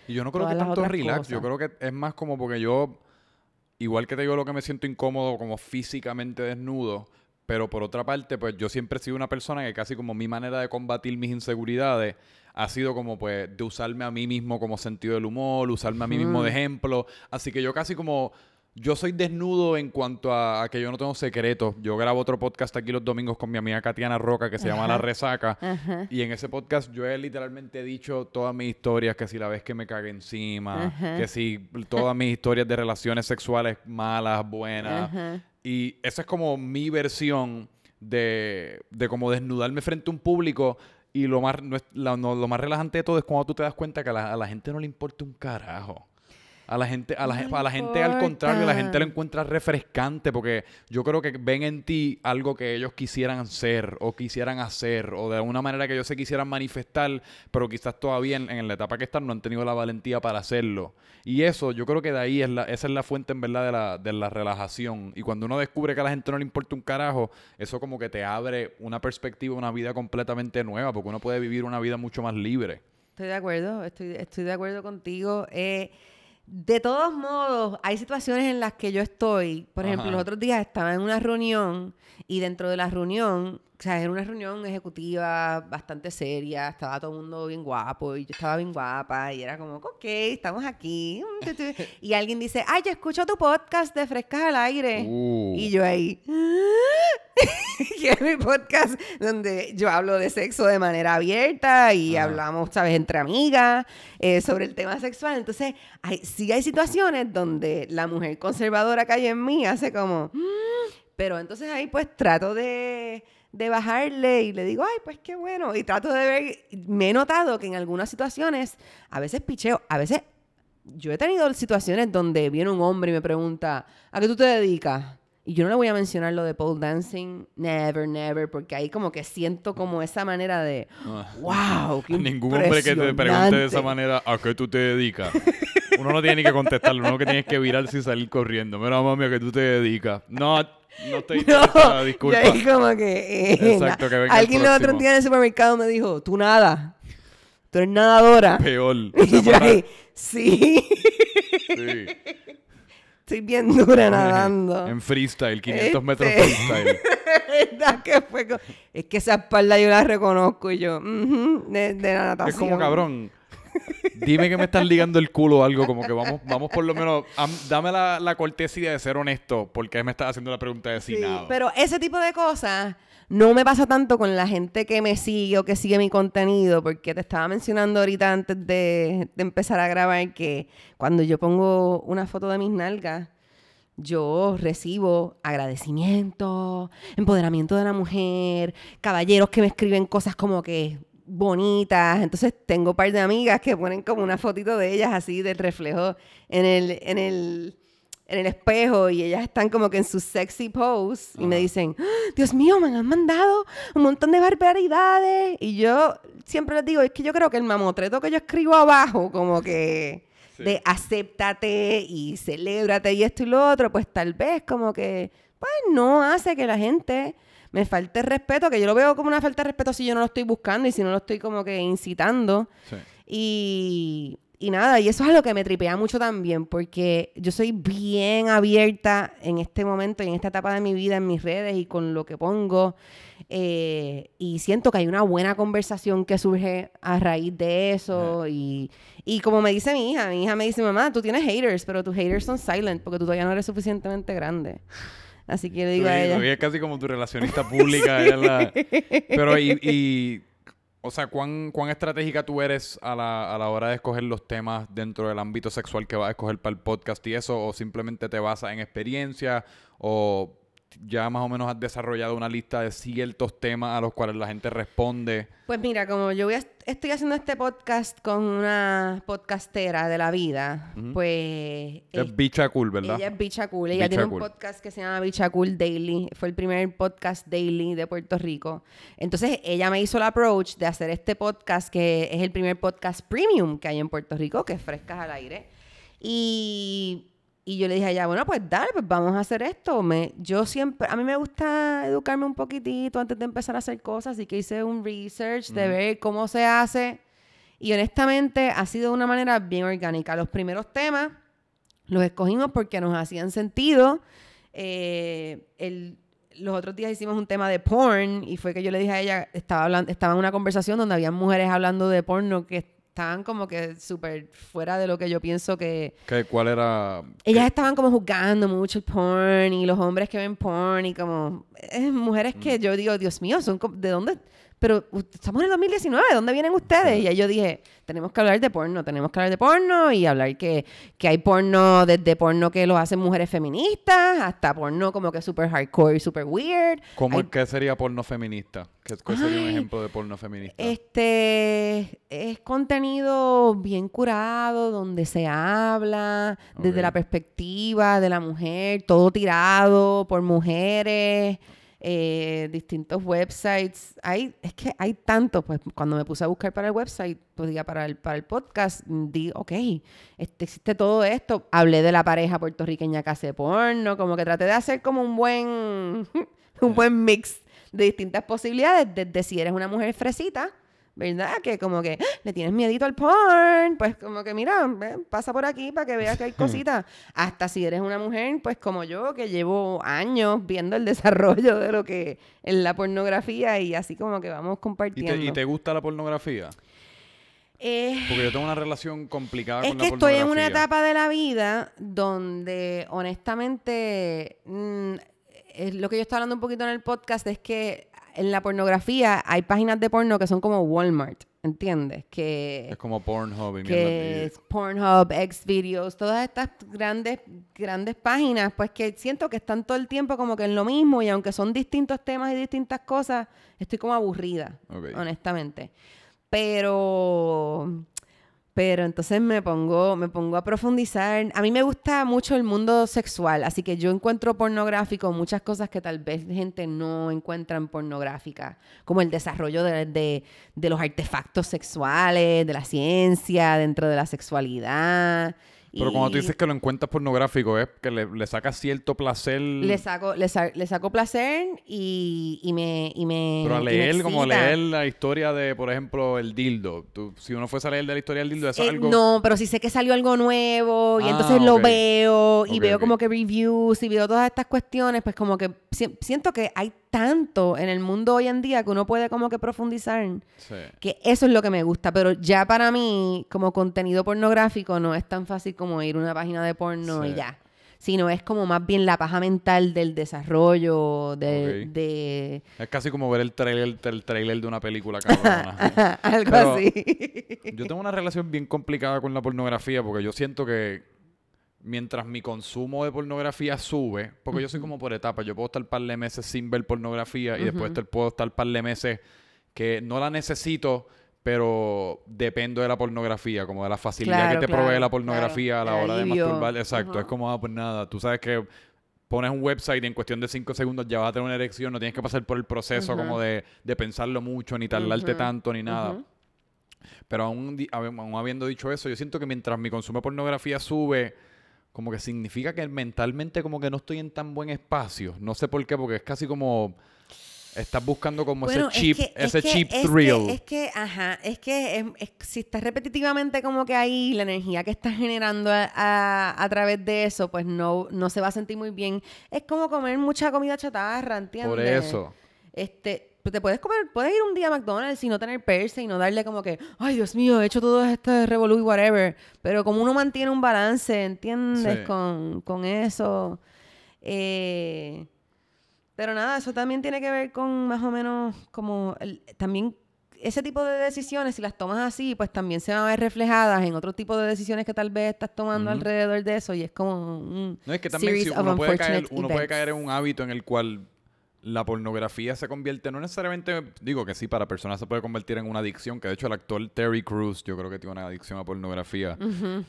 Y yo no creo que tanto relax, yo cosas. creo que es más como porque yo, igual que te digo lo que me siento incómodo como físicamente desnudo, pero por otra parte, pues yo siempre he sido una persona que casi como mi manera de combatir mis inseguridades ha sido como pues de usarme a mí mismo como sentido del humor, usarme a mí mismo de ejemplo, así que yo casi como... Yo soy desnudo en cuanto a, a que yo no tengo secretos. Yo grabo otro podcast aquí los domingos con mi amiga Katiana Roca que se llama La Resaca. Ajá. Y en ese podcast yo he literalmente dicho todas mis historias, que si la vez que me cagué encima, Ajá. que si todas mis historias de relaciones sexuales malas, buenas. Y esa es como mi versión de, de como desnudarme frente a un público. Y lo más, no es- la- no, lo más relajante de todo es cuando tú te das cuenta que a la, a la gente no le importa un carajo. A la gente, a la, No a la gente al contrario, la gente lo encuentra refrescante porque yo creo que ven en ti algo que ellos quisieran ser o quisieran hacer o de alguna manera que ellos se quisieran manifestar, pero quizás todavía en, en la etapa que están no han tenido la valentía para hacerlo. Y eso, yo creo que de ahí es la, esa es la fuente en verdad de la, de la relajación. Y cuando uno descubre que a la gente no le importa un carajo, eso como que te abre una perspectiva, una vida completamente nueva, porque uno puede vivir una vida mucho más libre. Estoy de acuerdo, estoy, estoy de acuerdo contigo. Eh, de todos modos, hay situaciones en las que yo estoy. Por ejemplo, los otros días estaba en una reunión y dentro de la reunión, o sea, era una reunión ejecutiva bastante seria, estaba todo el mundo bien guapo y yo estaba bien guapa y era como, ok, estamos aquí. mm. Y alguien dice, ay, yo escucho tu podcast de Frescas al Aire. Uh. Y yo ahí, que es mi podcast donde yo hablo de sexo de manera abierta y hablamos, ¿sabes?, entre amigas eh, sobre el tema sexual. Entonces, hay, sí hay situaciones donde la mujer conservadora que hay en mí hace como... "Mm", pero entonces ahí pues trato de, de bajarle y le digo, ay, pues qué bueno. Y trato de ver, me he notado que en algunas situaciones, a veces picheo, a veces yo he tenido situaciones donde viene un hombre y me pregunta, ¿a qué tú te dedicas? Y yo no le voy a mencionar lo de pole dancing, never, never, porque ahí como que siento como esa manera de, wow, qué Ningún hombre que te pregunte de esa manera, ¿a qué tú te dedicas? Uno no tiene ni que contestarlo, uno que tienes que virarse y salir corriendo. Mira, mami, ¿a qué tú te dedicas? No, no estoy no, disculpa. Y ahí como que, eh, Exacto, que venga Alguien el, otro día en el supermercado me dijo, tú nada, tú eres nadadora. Peor. Y yo ahí, sí. Sí. Estoy bien dura nadando. En freestyle, 500 metros este, freestyle. que fue es que esa espalda yo la reconozco y yo, de, la natación. Es como cabrón. Dime que me estás ligando el culo o algo, como que vamos, vamos por lo menos, dame la, la, cortesía de ser honesto, porque me estás haciendo la pregunta de si sí, Pero ese tipo de cosas no me pasa tanto con la gente que me sigue o que sigue mi contenido, porque te estaba mencionando ahorita antes de, empezar a grabar que cuando yo pongo una foto de mis nalgas, yo recibo agradecimiento, empoderamiento de la mujer, caballeros que me escriben cosas como que bonitas. Entonces tengo un par de amigas que ponen como una fotito de ellas así del reflejo en el, en el en el espejo y ellas están como que en su sexy pose y me dicen, ¡Ah, Dios mío, me han mandado un montón de barbaridades. Y yo siempre les digo, es que yo creo que el mamotreto que yo escribo abajo, como que de acéptate y celébrate y esto y lo otro, pues tal vez como que, pues no hace que la gente me falte respeto, que yo lo veo como una falta de respeto si yo no lo estoy buscando y si no lo estoy como que incitando. Y y nada, y eso es algo que me tripea mucho también, porque yo soy bien abierta en este momento y en esta etapa de mi vida en mis redes y con lo que pongo. Eh, y siento que hay una buena conversación que surge a raíz de eso. Y, y, como me dice mi hija, mi hija me dice, mamá, tú tienes haters, pero tus haters son silent porque tú todavía no eres suficientemente grande. Así que le digo a ella. es casi como tu relacionista pública. Pero y o sea, ¿cuán, ¿cuán estratégica tú eres a la, a la hora de escoger los temas dentro del ámbito sexual que vas a escoger para el podcast y eso? ¿O simplemente te basas en experiencia? ¿O ya más o menos has desarrollado una lista de ciertos temas a los cuales la gente responde? Pues mira, como yo voy estoy haciendo este podcast con una podcastera de la vida, pues... Es Bicha Cool, ¿verdad? Ella es Bicha Cool. Ella tiene un podcast que se llama Bicha Cool Daily. Fue el primer podcast daily de Puerto Rico. Entonces, ella me hizo el approach de hacer este podcast que es el primer podcast premium que hay en Puerto Rico, que es Frescas al Aire. Y y yo le dije a ella, bueno, pues dale, pues vamos a hacer esto. Me, yo siempre, a mí me gusta educarme un poquitito antes de empezar a hacer cosas, así que hice un research de ver cómo se hace. Y honestamente ha sido de una manera bien orgánica. Los primeros temas los escogimos porque nos hacían sentido. Eh, el, los otros días hicimos un tema de porn y fue que yo le dije a ella, estaba, hablando, estaba en una conversación donde había mujeres hablando de porno que estaban como que súper fuera de lo que yo pienso que... ¿Cuál era...? Ellas estaban como juzgando mucho el porn y los hombres que ven porn y como... Es mujeres que mm. yo digo, Dios mío, son ¿de dónde...? Pero estamos en el 2019, ¿de dónde vienen ustedes? Y ahí yo dije, tenemos que hablar de porno, tenemos que hablar de porno y hablar que, que hay porno, desde porno que lo hacen mujeres feministas hasta porno como que súper hardcore y súper weird. ¿Cómo que sería porno feminista? ¿Qué, ¿Cuál sería un ejemplo de porno feminista? Este es contenido bien curado, donde se habla desde la perspectiva de la mujer, todo tirado por mujeres. Eh, distintos websites. Hay, es que hay tantos, pues cuando me puse a buscar para el website, pues diga para el, para el podcast, di, ok, este, existe todo esto. Hablé de la pareja puertorriqueña que hace porno, como que traté de hacer como un buen, un buen mix de distintas posibilidades, desde si eres una mujer fresita, ¿verdad? Que como que ¡Ah! le tienes miedito al porn, pues como que mira, pasa por aquí para que veas que hay cositas. Hasta si eres una mujer, pues como yo, que llevo años viendo el desarrollo de lo que es la pornografía y así como que vamos compartiendo. ¿Y te, gusta la pornografía? Eh, Porque yo tengo una relación complicada con la pornografía. Que estoy en una etapa de la vida donde honestamente... Mm, es lo que yo estaba hablando un poquito en el podcast es que en la pornografía hay páginas de porno que son como Walmart. ¿entiendes? Que Es como Pornhub y que es Pornhub, Xvideos, todas estas grandes, grandes páginas, pues que siento que están todo el tiempo como que en lo mismo y aunque son distintos temas y distintas cosas, estoy como aburrida, honestamente. Pero, pero entonces me pongo, me pongo a profundizar. A mí me gusta mucho el mundo sexual, así que yo encuentro pornográfico muchas cosas que tal vez gente no encuentra en pornográfica, como el desarrollo de, de- de los artefactos sexuales, de la ciencia, dentro de la sexualidad. Pero cuando tú Y dices que lo encuentras pornográfico, es que le, le sacas cierto placer. le saco, le, sa- le saco placer y, y me, y me Pero a y leer, como leer la historia de, por ejemplo, el dildo. Tú- si uno fuese a leer de la historia del dildo, es Eh, algo. No, pero si sé que salió algo nuevo y Ah, entonces lo veo y veo como que reviews y veo todas estas cuestiones, pues como que si- siento que hay tanto en el mundo hoy en día que uno puede como que profundizar. Sí. Que eso es lo que me gusta, pero ya para mí, como contenido pornográfico, no es tan fácil como ir a una página de porno Sí. y ya. Sino es como más bien la paja mental del desarrollo, de... Es casi como ver el trailer, el trailer de una película cabrona. algo Pero- así. yo tengo una relación bien complicada con la pornografía porque yo siento que mientras mi consumo de pornografía sube, porque yo soy como por etapas, yo puedo estar par de meses sin ver pornografía y después te- puedo estar par de meses que no la necesito, pero dependo de la pornografía, como de la facilidad Claro, que te provee la pornografía claro, a la hora de masturbar. Exacto, es como, ah, pues nada, tú sabes que pones un website y en cuestión de cinco segundos ya vas a tener una erección, no tienes que pasar por el proceso como de, de pensarlo mucho, ni tardarte tanto, ni nada. Pero aún aún habiendo dicho eso, yo siento que mientras mi consumo de pornografía sube, como que significa que mentalmente como que no estoy en tan buen espacio. No sé por qué, porque es casi como... Estás buscando como Bueno, ese cheap, es que, es ese que- cheap es que- thrill. es que, ajá, es que es- es- si estás repetitivamente como que ahí, la energía que estás generando a, a- a través de eso, pues no, no se va a sentir muy bien. Es como comer mucha comida chatarra, ¿entiendes? por eso. Este, te puedes comer, puedes ir un día a McDonald's y no tener perse y no darle como que, ay Dios mío, he hecho todo este revolú y whatever. Pero como uno mantiene un balance, ¿entiendes? Sí. Con, con eso. Eh, pero nada, eso también tiene que ver con más o menos como el- también ese tipo de decisiones, si las tomas así, pues también se van a ver reflejadas en otro tipo de decisiones que tal vez estás tomando Ujú. alrededor de eso y es como un No es que también si uno, puede caer, uno puede caer en un hábito en el cual la pornografía se convierte, no necesariamente, digo que sí, para personas se puede convertir en una adicción, que de hecho el actor Terry Crews yo creo que tiene una adicción a pornografía,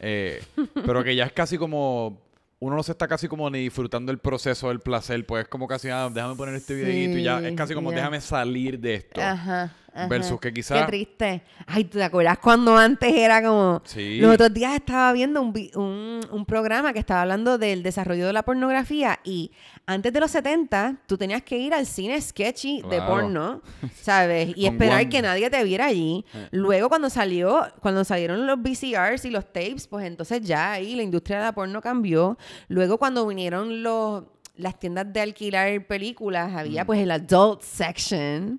eh, pero que ya es casi como, uno no se está casi como ni disfrutando el proceso del placer, pues es como casi, ah, déjame poner este videito y ya, es casi como déjame salir de esto. Ajá, ajá. Versus que Qué quizá- triste. Ay, ¿te acuerdas cuando antes era como... Sí. Los otros días estaba viendo un, un, un programa que estaba hablando del desarrollo de la pornografía y antes de los 70 tú tenías que ir al cine sketchy de Claro. porno, ¿sabes? Y esperar Juan. que nadie te viera allí. Eh. Luego cuando salió, cuando salieron los VCRs y los tapes, pues entonces ya ahí la industria de la porno cambió. Luego cuando vinieron los las tiendas de alquilar películas, había Mm. pues el adult section.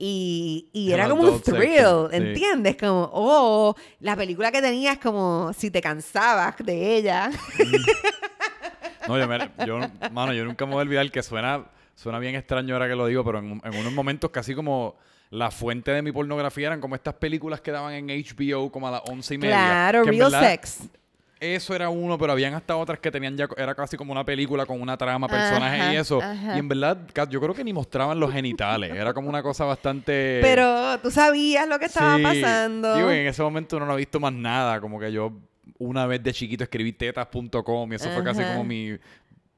Y, y era como un thrill, section, sí. ¿entiendes? Como, oh, la película que tenías como si te cansabas de ella. No, yo, me- yo, mano, yo nunca me voy a olvidar que suena, suena bien extraño ahora que lo digo, pero en, en unos momentos casi como la fuente de mi pornografía eran como estas películas que daban en HBO como a las once y media. claro, real verdad sex. Eso era uno, pero habían hasta otras que tenían ya, era casi como una película con una trama, personajes Ajá, y eso. ajá. Y en verdad, yo creo que ni mostraban los genitales. Era como una cosa bastante... Pero tú sabías lo que estaba Sí. pasando. Digo, en ese momento uno no ha visto más nada. Como que yo una vez de chiquito escribí tetas.com y eso fue casi como mi,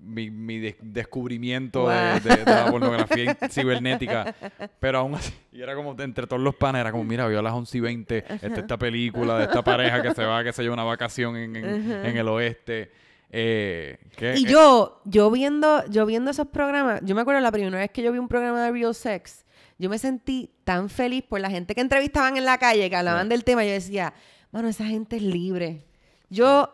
mi, mi des- descubrimiento de- Wow. de, de la pornografía cibernética. Pero aún así, y era como entre todos los panes, era como, mira, vio a las 11 y 20 esta, esta película de esta pareja que se va, que se lleva una vacación en, en- en el oeste. Eh, que- Y yo, yo viendo, yo viendo esos programas, yo me acuerdo la primera vez que yo vi un programa de Real Sex, yo me sentí tan feliz por la gente que entrevistaban en la calle, que hablaban del tema, yo decía, mano, esa gente es libre. Yo,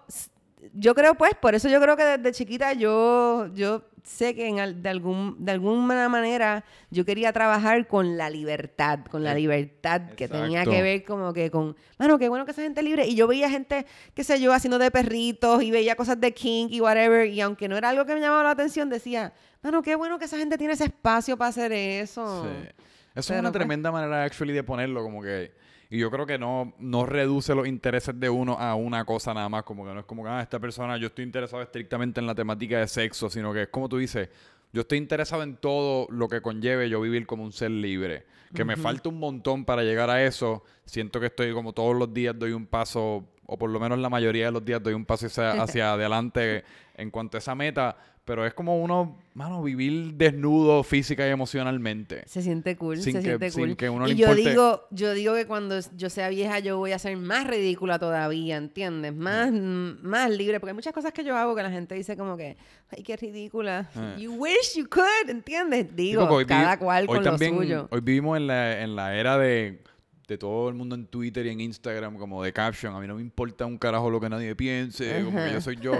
yo creo pues, por eso yo creo que desde chiquita yo, yo sé que en de, algún, de alguna manera yo quería trabajar con la libertad, con la Eh, libertad que tenía que ver como que con, mano, qué bueno que esa gente libre. Y yo veía gente, qué sé yo, haciendo de perritos y veía cosas de kink y whatever. Y aunque no era algo que me llamaba la atención, decía, mano, qué bueno que esa gente tiene ese espacio para hacer eso. Sí. Eso es una pues, tremenda manera, actually, de ponerlo, como que... Y yo creo que no, no reduce los intereses de uno a una cosa nada más, como que no es como que, ah, esta persona, yo estoy interesado estrictamente en la temática de sexo, sino que es como tú dices, yo estoy interesado en todo lo que conlleve yo vivir como un ser libre. Que me falta un montón para llegar a eso. Siento que estoy como todos los días doy un paso, o por lo menos la mayoría de los días doy un paso hacia, hacia adelante en cuanto a esa meta. Pero es como uno, mano, vivir desnudo física y emocionalmente. Se siente cool, Sin se que- siente sin cool. que uno y le yo importe- digo, yo digo que cuando yo sea vieja yo voy a ser más ridícula todavía, ¿entiendes? Más, mm, más libre, porque hay muchas cosas que yo hago que la gente dice como que, ay, qué ridícula. Eh. You wish you could, ¿entiendes? Digo, cada cual con también, lo suyo. Hoy vivimos en la, en la era de, de todo el mundo en Twitter y en Instagram, como de caption. A mí no me importa un carajo lo que nadie piense, como que yo soy yo.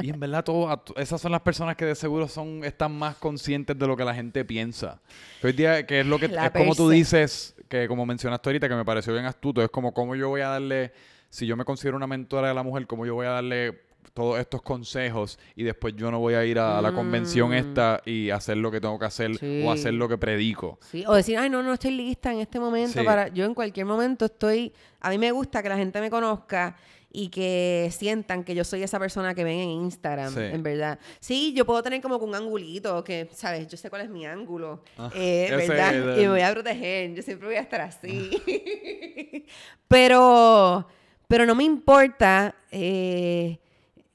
Y en verdad, todo, esas son las personas que de seguro son, están más conscientes de lo que la gente piensa. Hoy día, que es lo que La es como tú dices, que como mencionaste ahorita, que me pareció bien astuto, es como cómo yo voy a darle, si yo me considero una mentora de la mujer, cómo yo voy a darle todos estos consejos y después yo no voy a ir a, la convención Mm. esta y hacer lo que tengo que hacer Sí. o hacer lo que predico. Sí, o decir, ay, no, no estoy lista en este momento Sí. para... Yo en cualquier momento estoy... A mí me gusta que la gente me conozca y que sientan que yo soy esa persona que ven en Instagram, Sí. en verdad. Sí, yo puedo tener como que un angulito, que, ¿sabes? Yo sé cuál es mi ángulo, Ah, eh, ¿verdad? es Y me voy a proteger, yo siempre voy a estar así. pero, pero no me importa... eh,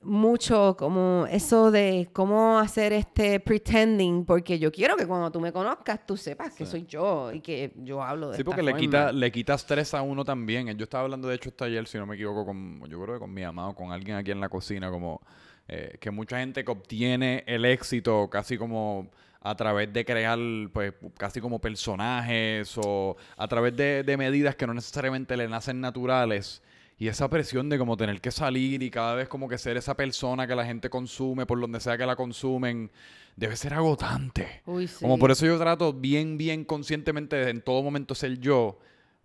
mucho como eso de cómo hacer este pretending, porque yo quiero que cuando tú me conozcas tú sepas que Sí. soy yo y que yo hablo de Sí, esta porque le quita, le quita estrés a uno también. Yo estaba hablando, de hecho, esta ayer, si no me equivoco, con, yo creo que con mi amado, con alguien aquí en la cocina, como eh, que mucha gente que obtiene el éxito casi como a través de crear, pues, casi como personajes o a través de, de medidas que no necesariamente le nacen naturales. Y esa presión de como tener que salir y cada vez como que ser esa persona que la gente consume por donde sea que la consumen, debe ser agotante. Uy, sí. Como por eso yo trato bien, bien conscientemente de en todo momento ser yo,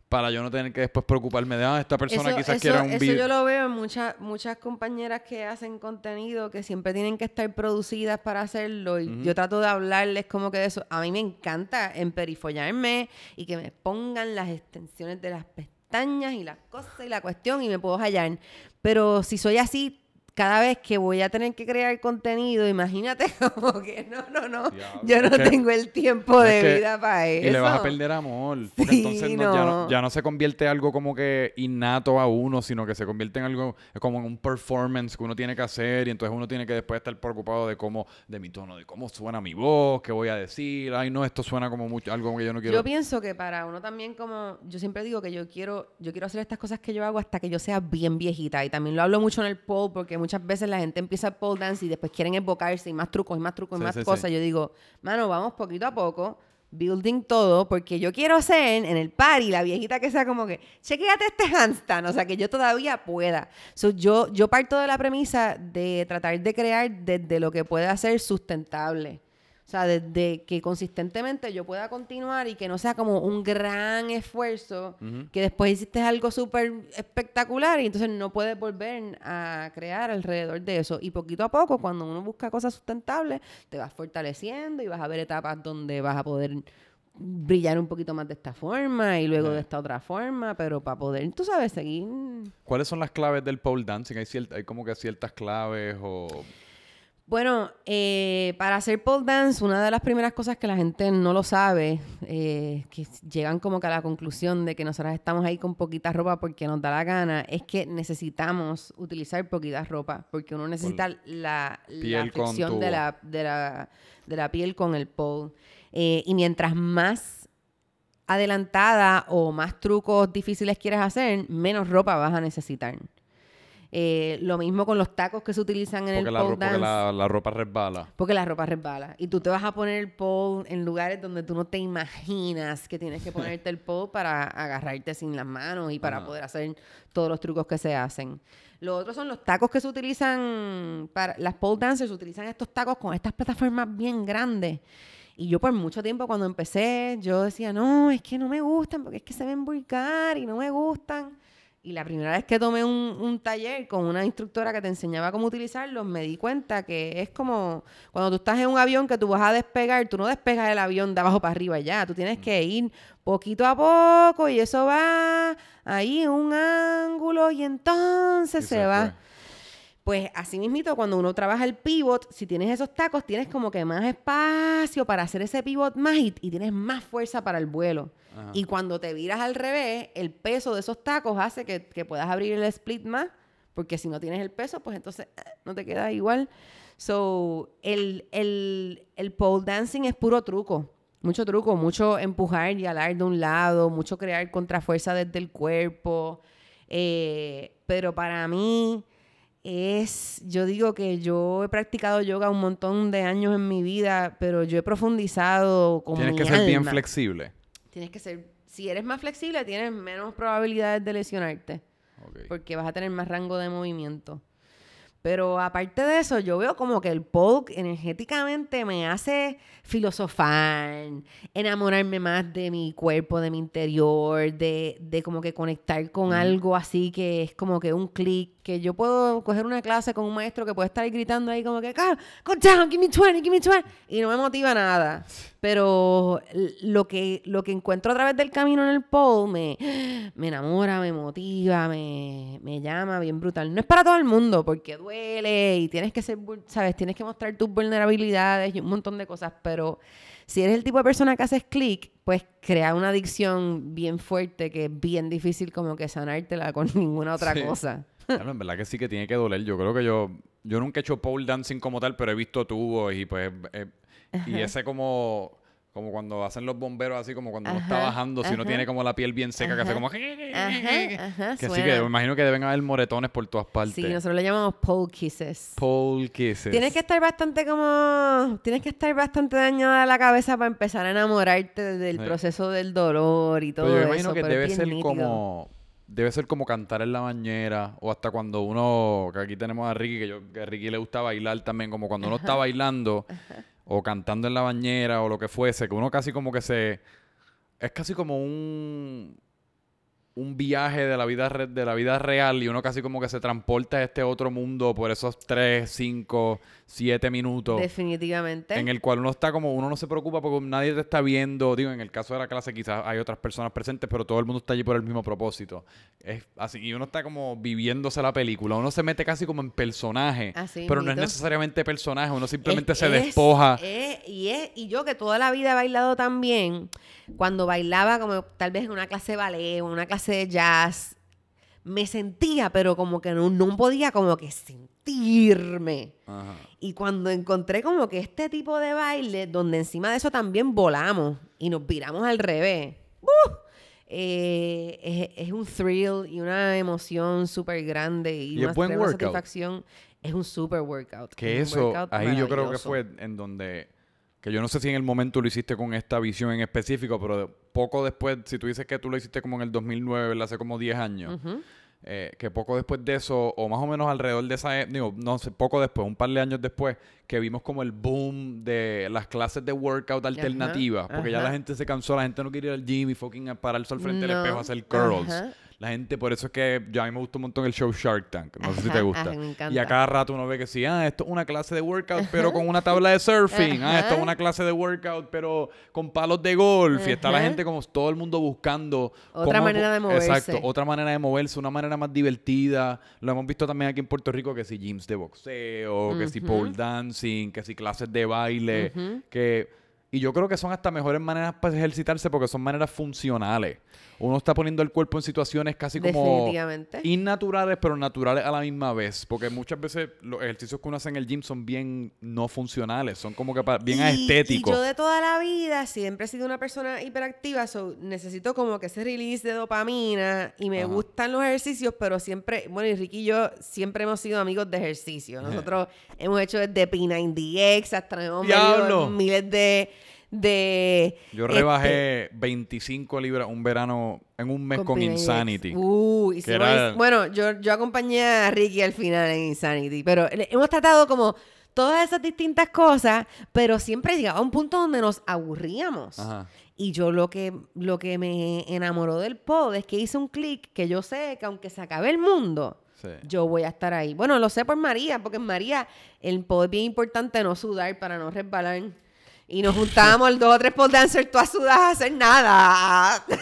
para yo no tener que después preocuparme de, ah, esta persona eso, quizás eso- quiera un eso video. yo lo veo en muchas muchas compañeras que hacen contenido que siempre tienen que estar producidas para hacerlo y yo trato de hablarles como que de eso. A mí me encanta emperifollarme y que me pongan las extensiones de las pestañas y las cosas y la cuestión y me puedo hallar. Pero si soy así cada vez que voy a tener que crear contenido, imagínate como que no, no, no, yo no que- tengo el tiempo de que- vida para eso. Y le vas a perder amor. Porque Sí, entonces no- ya, no, ya no se convierte algo como que innato a uno, sino que se convierte en algo como en un performance que uno tiene que hacer. Y entonces uno tiene que después estar preocupado de cómo, de mi tono, de cómo suena mi voz, qué voy a decir. Ay, no, esto suena como mucho, algo que yo no quiero. Yo pienso que para uno también como, yo siempre digo que yo quiero, yo quiero hacer estas cosas que yo hago hasta que yo sea bien viejita. Y también lo hablo mucho en el pole porque muchas veces la gente empieza el pole dance y después quieren embocarse y más trucos y más trucos y Sí, más sí, sí. cosas. Yo digo, mano, vamos poquito a poco, building todo, porque yo quiero ser en el party la viejita que sea como que, chequéate este handstand, o sea, que yo todavía pueda. So, yo, yo parto de la premisa de tratar de crear desde lo que pueda ser sustentable. O sea, desde que consistentemente yo pueda continuar y que no sea como un gran esfuerzo, que después hiciste algo súper espectacular y entonces no puedes volver a crear alrededor de eso. Y poquito a poco, cuando uno busca cosas sustentables, te vas fortaleciendo y vas a ver etapas donde vas a poder brillar un poquito más de esta forma y luego de esta otra forma, pero para poder, tú sabes, seguir ¿Cuáles son las claves del pole dancing? ¿Hay, hay como que ciertas claves o... Bueno, eh, para hacer pole dance, una de las primeras cosas que la gente no lo sabe, eh, que llegan como que a la conclusión de que nosotras estamos ahí con poquita ropa porque nos da la gana, es que necesitamos utilizar poquita ropa, porque uno necesita la, la fricción de la, de, la, de la piel con el pole. Eh, y mientras más adelantada o más trucos difíciles quieres hacer, menos ropa vas a necesitar. Eh, lo mismo con los tacos que se utilizan en Porque, el la, pole ro- porque dance. la, la ropa resbala. Porque la ropa resbala. Y tú te vas a poner el pole en lugares donde tú no te imaginas que tienes que ponerte el pole para agarrarte sin las manos y para Ajá. poder hacer todos los trucos que se hacen. Lo otro son los tacos que se utilizan para las pole dancers utilizan estos tacos con estas plataformas bien grandes. Y yo por mucho tiempo cuando empecé, yo decía, no, es que no me gustan porque es que se ven vulgar y no me gustan. Y la primera vez que tomé un, un taller con una instructora que te enseñaba cómo utilizarlos, me di cuenta que es como cuando tú estás en un avión que tú vas a despegar, tú no despegas el avión de abajo para arriba ya, tú tienes que ir poquito a poco y eso va ahí en un ángulo y entonces Y se, se va. Pues así mismito, cuando uno trabaja el pivot, si tienes esos tacos, tienes como que más espacio para hacer ese pivot más y, y tienes más fuerza para el vuelo. Ajá. Y cuando te viras al revés, el peso de esos tacos hace que, que puedas abrir el split más, porque si no tienes el peso, pues entonces eh, no te queda igual. So, el, el, el pole dancing es puro truco. Mucho truco, mucho empujar y alar de un lado, mucho crear contrafuerza desde el cuerpo. Eh, pero para mí es, yo digo que yo he practicado yoga un montón de años en mi vida, pero yo he profundizado con Tienes mi que ser bien flexible. Tienes que ser, si eres más flexible, tienes menos probabilidades de lesionarte, porque vas a tener más rango de movimiento. Pero aparte de eso, yo veo como que el polk energéticamente me hace filosofar, enamorarme más de mi cuerpo, de mi interior, de, de como que conectar con algo así que es como que un clic, que yo puedo coger una clase con un maestro que puede estar gritando ahí como que, "Carl, go down, give me 20, give me 20, y no me motiva nada. Pero lo que, lo que encuentro a través del camino en el pole me, me enamora, me motiva, me, me llama bien brutal. No es para todo el mundo porque duele y tienes que ser, sabes, tienes que mostrar tus vulnerabilidades y un montón de cosas, pero si eres el tipo de persona que haces clic, pues crea una adicción bien fuerte que es bien difícil como que sanártela con ninguna otra Sí. cosa. Claro, en verdad que sí que tiene que doler. Yo creo que yo, yo nunca he hecho pole dancing como tal, pero he visto tubos y pues eh, y ese como como cuando hacen los bomberos así como cuando uno está bajando, si uno tiene como la piel bien seca que hace como que sí suena. que me imagino que deben haber moretones por todas partes. Sí, nosotros le llamamos pole kisses. Pole kisses. Tienes que estar bastante como. Tienes que estar bastante dañada la cabeza para empezar a enamorarte del Sí. proceso del dolor y todo Pero yo me eso. imagino que pero debe ser nítido. como debe ser como cantar en la bañera o hasta cuando uno que aquí tenemos a Ricky que yo que a Ricky le gusta bailar también como cuando uno está bailando o cantando en la bañera o lo que fuese que uno casi como que se es casi como un un viaje de la vida re- de la vida real y uno casi como que se transporta a este otro mundo por esos 3, 5, 7 minutos Definitivamente. en el cual uno está como, uno no se preocupa porque nadie te está viendo. Digo, en el caso de la clase quizás hay otras personas presentes, pero todo el mundo está allí por el mismo propósito. Es así, y uno está como viviéndose la película. Uno se mete casi como en personaje, Así pero no es necesariamente personaje, uno simplemente Es- se es- despoja. es- y, es, y yo que toda la vida he bailado también, cuando bailaba como tal vez en una clase de ballet o en una clase jazz, me sentía, pero como que no, no podía como que sentirme. Ajá. Y cuando encontré como que este tipo de baile, donde encima de eso también volamos y nos viramos al revés, ¡uh! Eh, es, es un thrill y una emoción súper grande y, Y una buen satisfacción. Es un super workout. Que es eso, workout ahí yo creo que fue en donde, que yo no sé si en el momento lo hiciste con esta visión en específico, pero poco después, si tú dices que tú lo hiciste como en el 2009, ¿verdad? Hace como 10 años. Eh, que poco después de eso, o más o menos alrededor de esa, e- digo, no sé, poco después, un par de años después, que vimos como el boom de las clases de workout alternativas, porque ya la gente se cansó, la gente no quiere ir al gym y fucking pararse al frente del No, espejo a hacer curls. La gente, por eso es que yo, a mí me gustó un montón el show Shark Tank, no sé si te gusta. ajá, me encanta. y a cada rato uno ve que sí, ah, esto es una clase de workout, pero con una tabla de surfing, ah, esto es una clase de workout, pero con palos de golf, y está la gente como todo el mundo buscando Otra manera de moverse. Exacto, otra manera de moverse, una manera más divertida. Lo hemos visto también aquí en Puerto Rico, que si gyms de boxeo, que si pole dancing, que si clases de baile, que... Y yo creo que son hasta mejores maneras para ejercitarse porque son maneras funcionales. Uno está poniendo el cuerpo en situaciones casi como innaturales, pero naturales a la misma vez. Porque muchas veces los ejercicios que uno hace en el gym son bien no funcionales, son como que bien Y- estéticos. Y yo de toda la vida siempre he sido una persona hiperactiva, so necesito como que ese release de dopamina y me Ajá. gustan los ejercicios, pero siempre, bueno, y Ricky y yo siempre hemos sido amigos de ejercicio. Nosotros hemos hecho desde P90X hasta hemos miles de... de Yo este, rebajé 25 libras un verano en un mes con, P90X. Insanity. Uh, era- Bueno, yo, yo acompañé a Ricky al final en Insanity, pero hemos tratado como todas esas distintas cosas, pero siempre llegaba a un punto donde nos aburríamos. Ajá. Y yo lo que, lo que me enamoró del pod es que hice un clic que yo sé que aunque se acabe el mundo, Sí. yo voy a estar ahí. Bueno, lo sé por María, porque en María el pod es bien importante no sudar para no resbalar. Y nos juntábamos el dos o tres pod dancers, todas sudadas a hacer nada.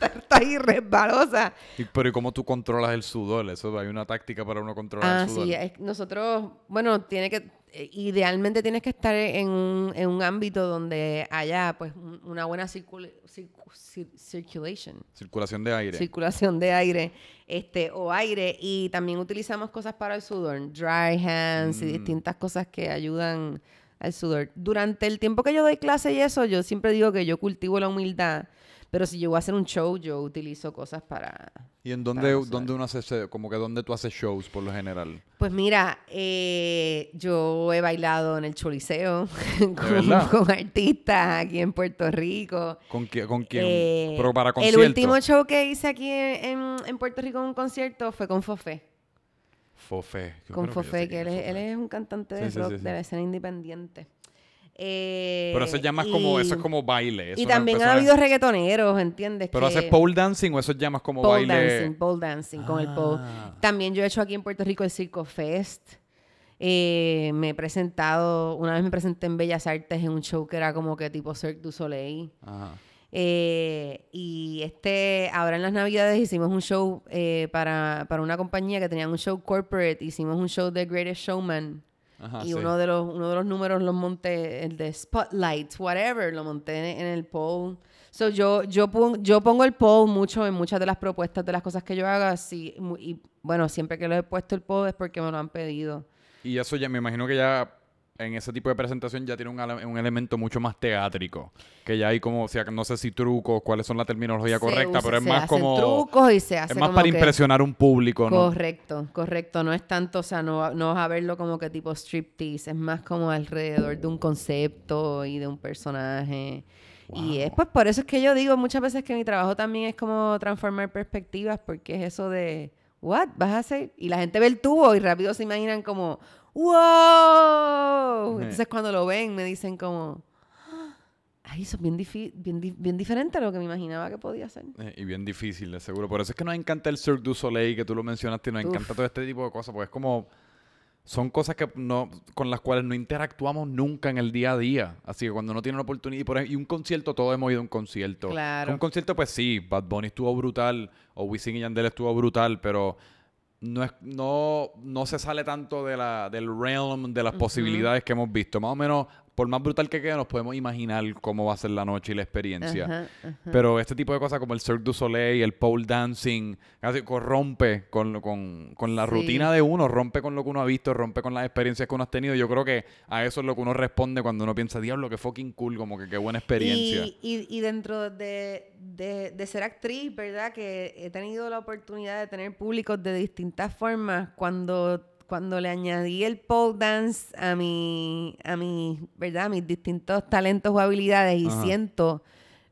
Estar ahí resbalosa. Y- pero ¿y cómo tú controlas el sudor? Eso hay una táctica para uno controlar Ah, el sudor. sí, es- nosotros, bueno, tiene que, eh, idealmente tienes que estar en un, en un ámbito donde haya pues un- una buena circula- circu- cir- circulation, Circulación de aire. circulación de aire, este, o aire, y también utilizamos cosas para el sudor, dry hands y Mm. distintas cosas que ayudan al sudor. Durante el tiempo que yo doy clase y eso, yo siempre digo que yo cultivo la humildad, pero si yo voy a hacer un show, yo utilizo cosas para, ¿Y en dónde, dónde uno hace, como que dónde tú haces shows por lo general? Pues mira, eh, yo he bailado en el Choliseo con, con artistas aquí en Puerto Rico. ¿Con, qui- con quién? Eh, Pero para el conciertos. último show que hice aquí en, en Puerto Rico en un concierto fue con Fofé. Fofé. Con Fofé, que quién él es él un cantante de sí, rock sí, sí. de la escena independiente. Eh, Pero eso ya más como, eso es y- como baile. eso Y también ha habido reggaetoneros, ¿entiendes? Pero que- haces pole dancing o eso ya más como pole baile. dancing, pole dancing con el pole. Ah. También yo he hecho aquí en Puerto Rico el Circo Fest. Eh, me he presentado, una vez me presenté en Bellas Artes en un show que era como que tipo Cirque du Soleil. Ajá. Eh, y este, ahora en las navidades hicimos un show eh, para, para una compañía que tenía un show corporate. Hicimos un show de Greatest Showman. Ajá, y sí. uno, de los, uno de los números los monté, el de Spotlights, whatever, lo monté en, en el poll. So, yo, yo, pon- yo pongo el poll mucho en muchas de las propuestas de las cosas que yo haga. Sí, mu- y bueno, siempre que lo he puesto el poll es porque me lo han pedido. Y eso ya me imagino que ya en ese tipo de presentación ya tiene un, un elemento mucho más teátrico. Que ya hay como, o sea, no sé si trucos, cuáles son la terminología Se correcta, usa- pero es se más hacen como. trucos y se hace Es más como para que- impresionar un público, ¿no? Correcto, correcto. No es tanto, o sea, no, no vas a verlo como que tipo striptease, es más como alrededor de un concepto y de un personaje. Y es pues por eso es que yo digo muchas veces que mi trabajo también es como transformar perspectivas, porque es eso de, ¿what? ¿Vas a hacer? Y la gente ve el tubo y rápido se imaginan como, ¡wow! Entonces cuando lo ven me dicen como, ay, eso es bien, bien, bien diferente a lo que me imaginaba que podía ser. Eh, y bien difícil, de seguro. Por eso es que nos encanta el Cirque du Soleil, que tú lo mencionaste, y nos Uf. encanta todo este tipo de cosas, porque es como... Son cosas que no, con las cuales no interactuamos nunca en el día a día. Así que cuando uno tiene la oportunidad... Y, por ej- y un concierto, todos hemos ido a un concierto. Claro. Un concierto, pues sí, Bad Bunny estuvo brutal, o Wisin y Yandel estuvo brutal, pero no, es, no, no se sale tanto de la, del realm de las posibilidades que hemos visto. Más o menos, por más brutal que quede, nos podemos imaginar cómo va a ser la noche y la experiencia. Ajá, ajá. Pero este tipo de cosas como el Cirque du Soleil, el pole dancing, casi co- rompe con, con, con la Sí. rutina de uno, rompe con lo que uno ha visto, rompe con las experiencias que uno ha tenido. Yo creo que a eso es lo que uno responde cuando uno piensa, diablo, qué fucking cool, como que qué buena experiencia. Y, y- y dentro de, de- de ser actriz, ¿verdad? Que he tenido la oportunidad de tener públicos de distintas formas. Cuando, cuando le añadí el pole dance a mi, a mi, ¿verdad? A mis distintos talentos o habilidades y Ajá. siento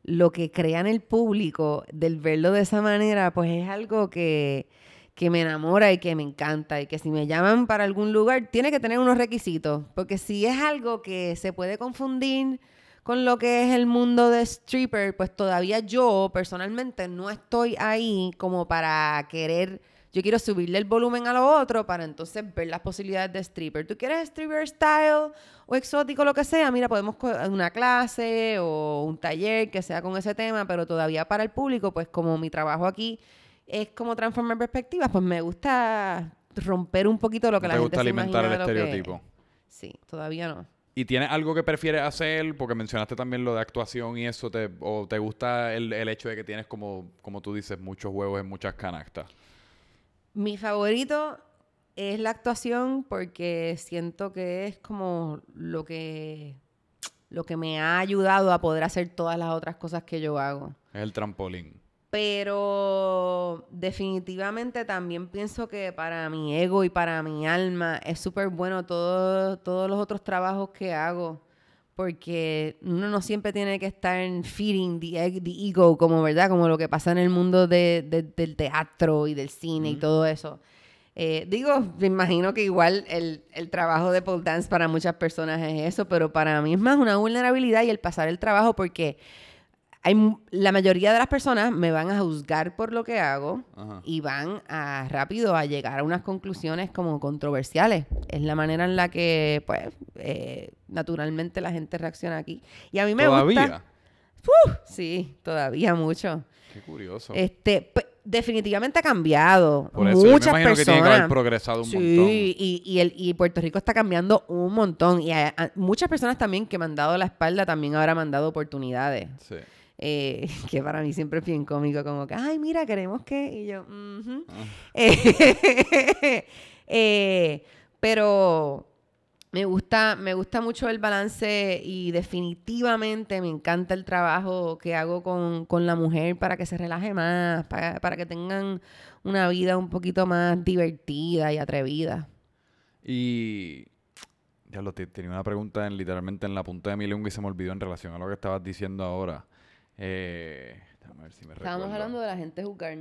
lo que crea en el público del verlo de esa manera, pues es algo que, que me enamora y que me encanta y que si me llaman para algún lugar tiene que tener unos requisitos, porque si es algo que se puede confundir con lo que es el mundo de stripper, pues todavía yo personalmente no estoy ahí como para querer, yo quiero subirle el volumen a lo otro para entonces ver las posibilidades de stripper. ¿Tú quieres stripper style o exótico, lo que sea? Mira, podemos una clase o un taller que sea con ese tema, pero todavía para el público, pues como mi trabajo aquí es como transformar perspectivas, pues me gusta romper un poquito lo que ¿No la te gente gusta se alimentar el que- estereotipo? Sí, todavía no. ¿Y tienes algo que prefieres hacer? Porque mencionaste también lo de actuación y eso, te, ¿o te gusta el, el hecho de que tienes, como, como tú dices, muchos huevos en muchas canastas? Mi favorito es la actuación porque siento que es como lo que lo que me ha ayudado a poder hacer todas las otras cosas que yo hago. Es el trampolín. Pero definitivamente también pienso que para mi ego y para mi alma es súper bueno todo- todos los otros trabajos que hago. Porque uno no siempre tiene que estar feeding the, egg- the ego, como verdad, como lo que pasa en el mundo de- de- del teatro y del cine y todo eso. Eh, digo, me imagino que igual el, el trabajo de pole dance para muchas personas es eso, pero para mí es más una vulnerabilidad y el pasar el trabajo porque hay, la mayoría de las personas me van a juzgar por lo que hago Ajá. y van a rápido a llegar a unas conclusiones como controversiales. Es la manera en la que, pues, eh, naturalmente la gente reacciona aquí. Y a mí me ¿Todavía? gusta. Sí, todavía mucho. Qué curioso. Este, definitivamente ha cambiado. Por eso, yo me Muchas imagino que personas. tiene que haber progresado un sí, montón. y, y, el, y Puerto Rico está cambiando un montón. Y a- a- muchas personas también que me han dado la espalda también ahora me han dado oportunidades. Sí. Eh, que para mí siempre es bien cómico, como que, ay, mira, queremos que. Y yo. Ah. Eh, eh, pero me gusta, me gusta mucho el balance y definitivamente me encanta el trabajo que hago con, con la mujer para que se relaje más, para, para que tengan una vida un poquito más divertida y atrevida. Y. Ya lo tenía una pregunta en, literalmente en la punta de mi lengua y se me olvidó en relación a lo que estabas diciendo ahora. Eh, déjame ver si me Estábamos recuerdo. hablando de la gente jugar.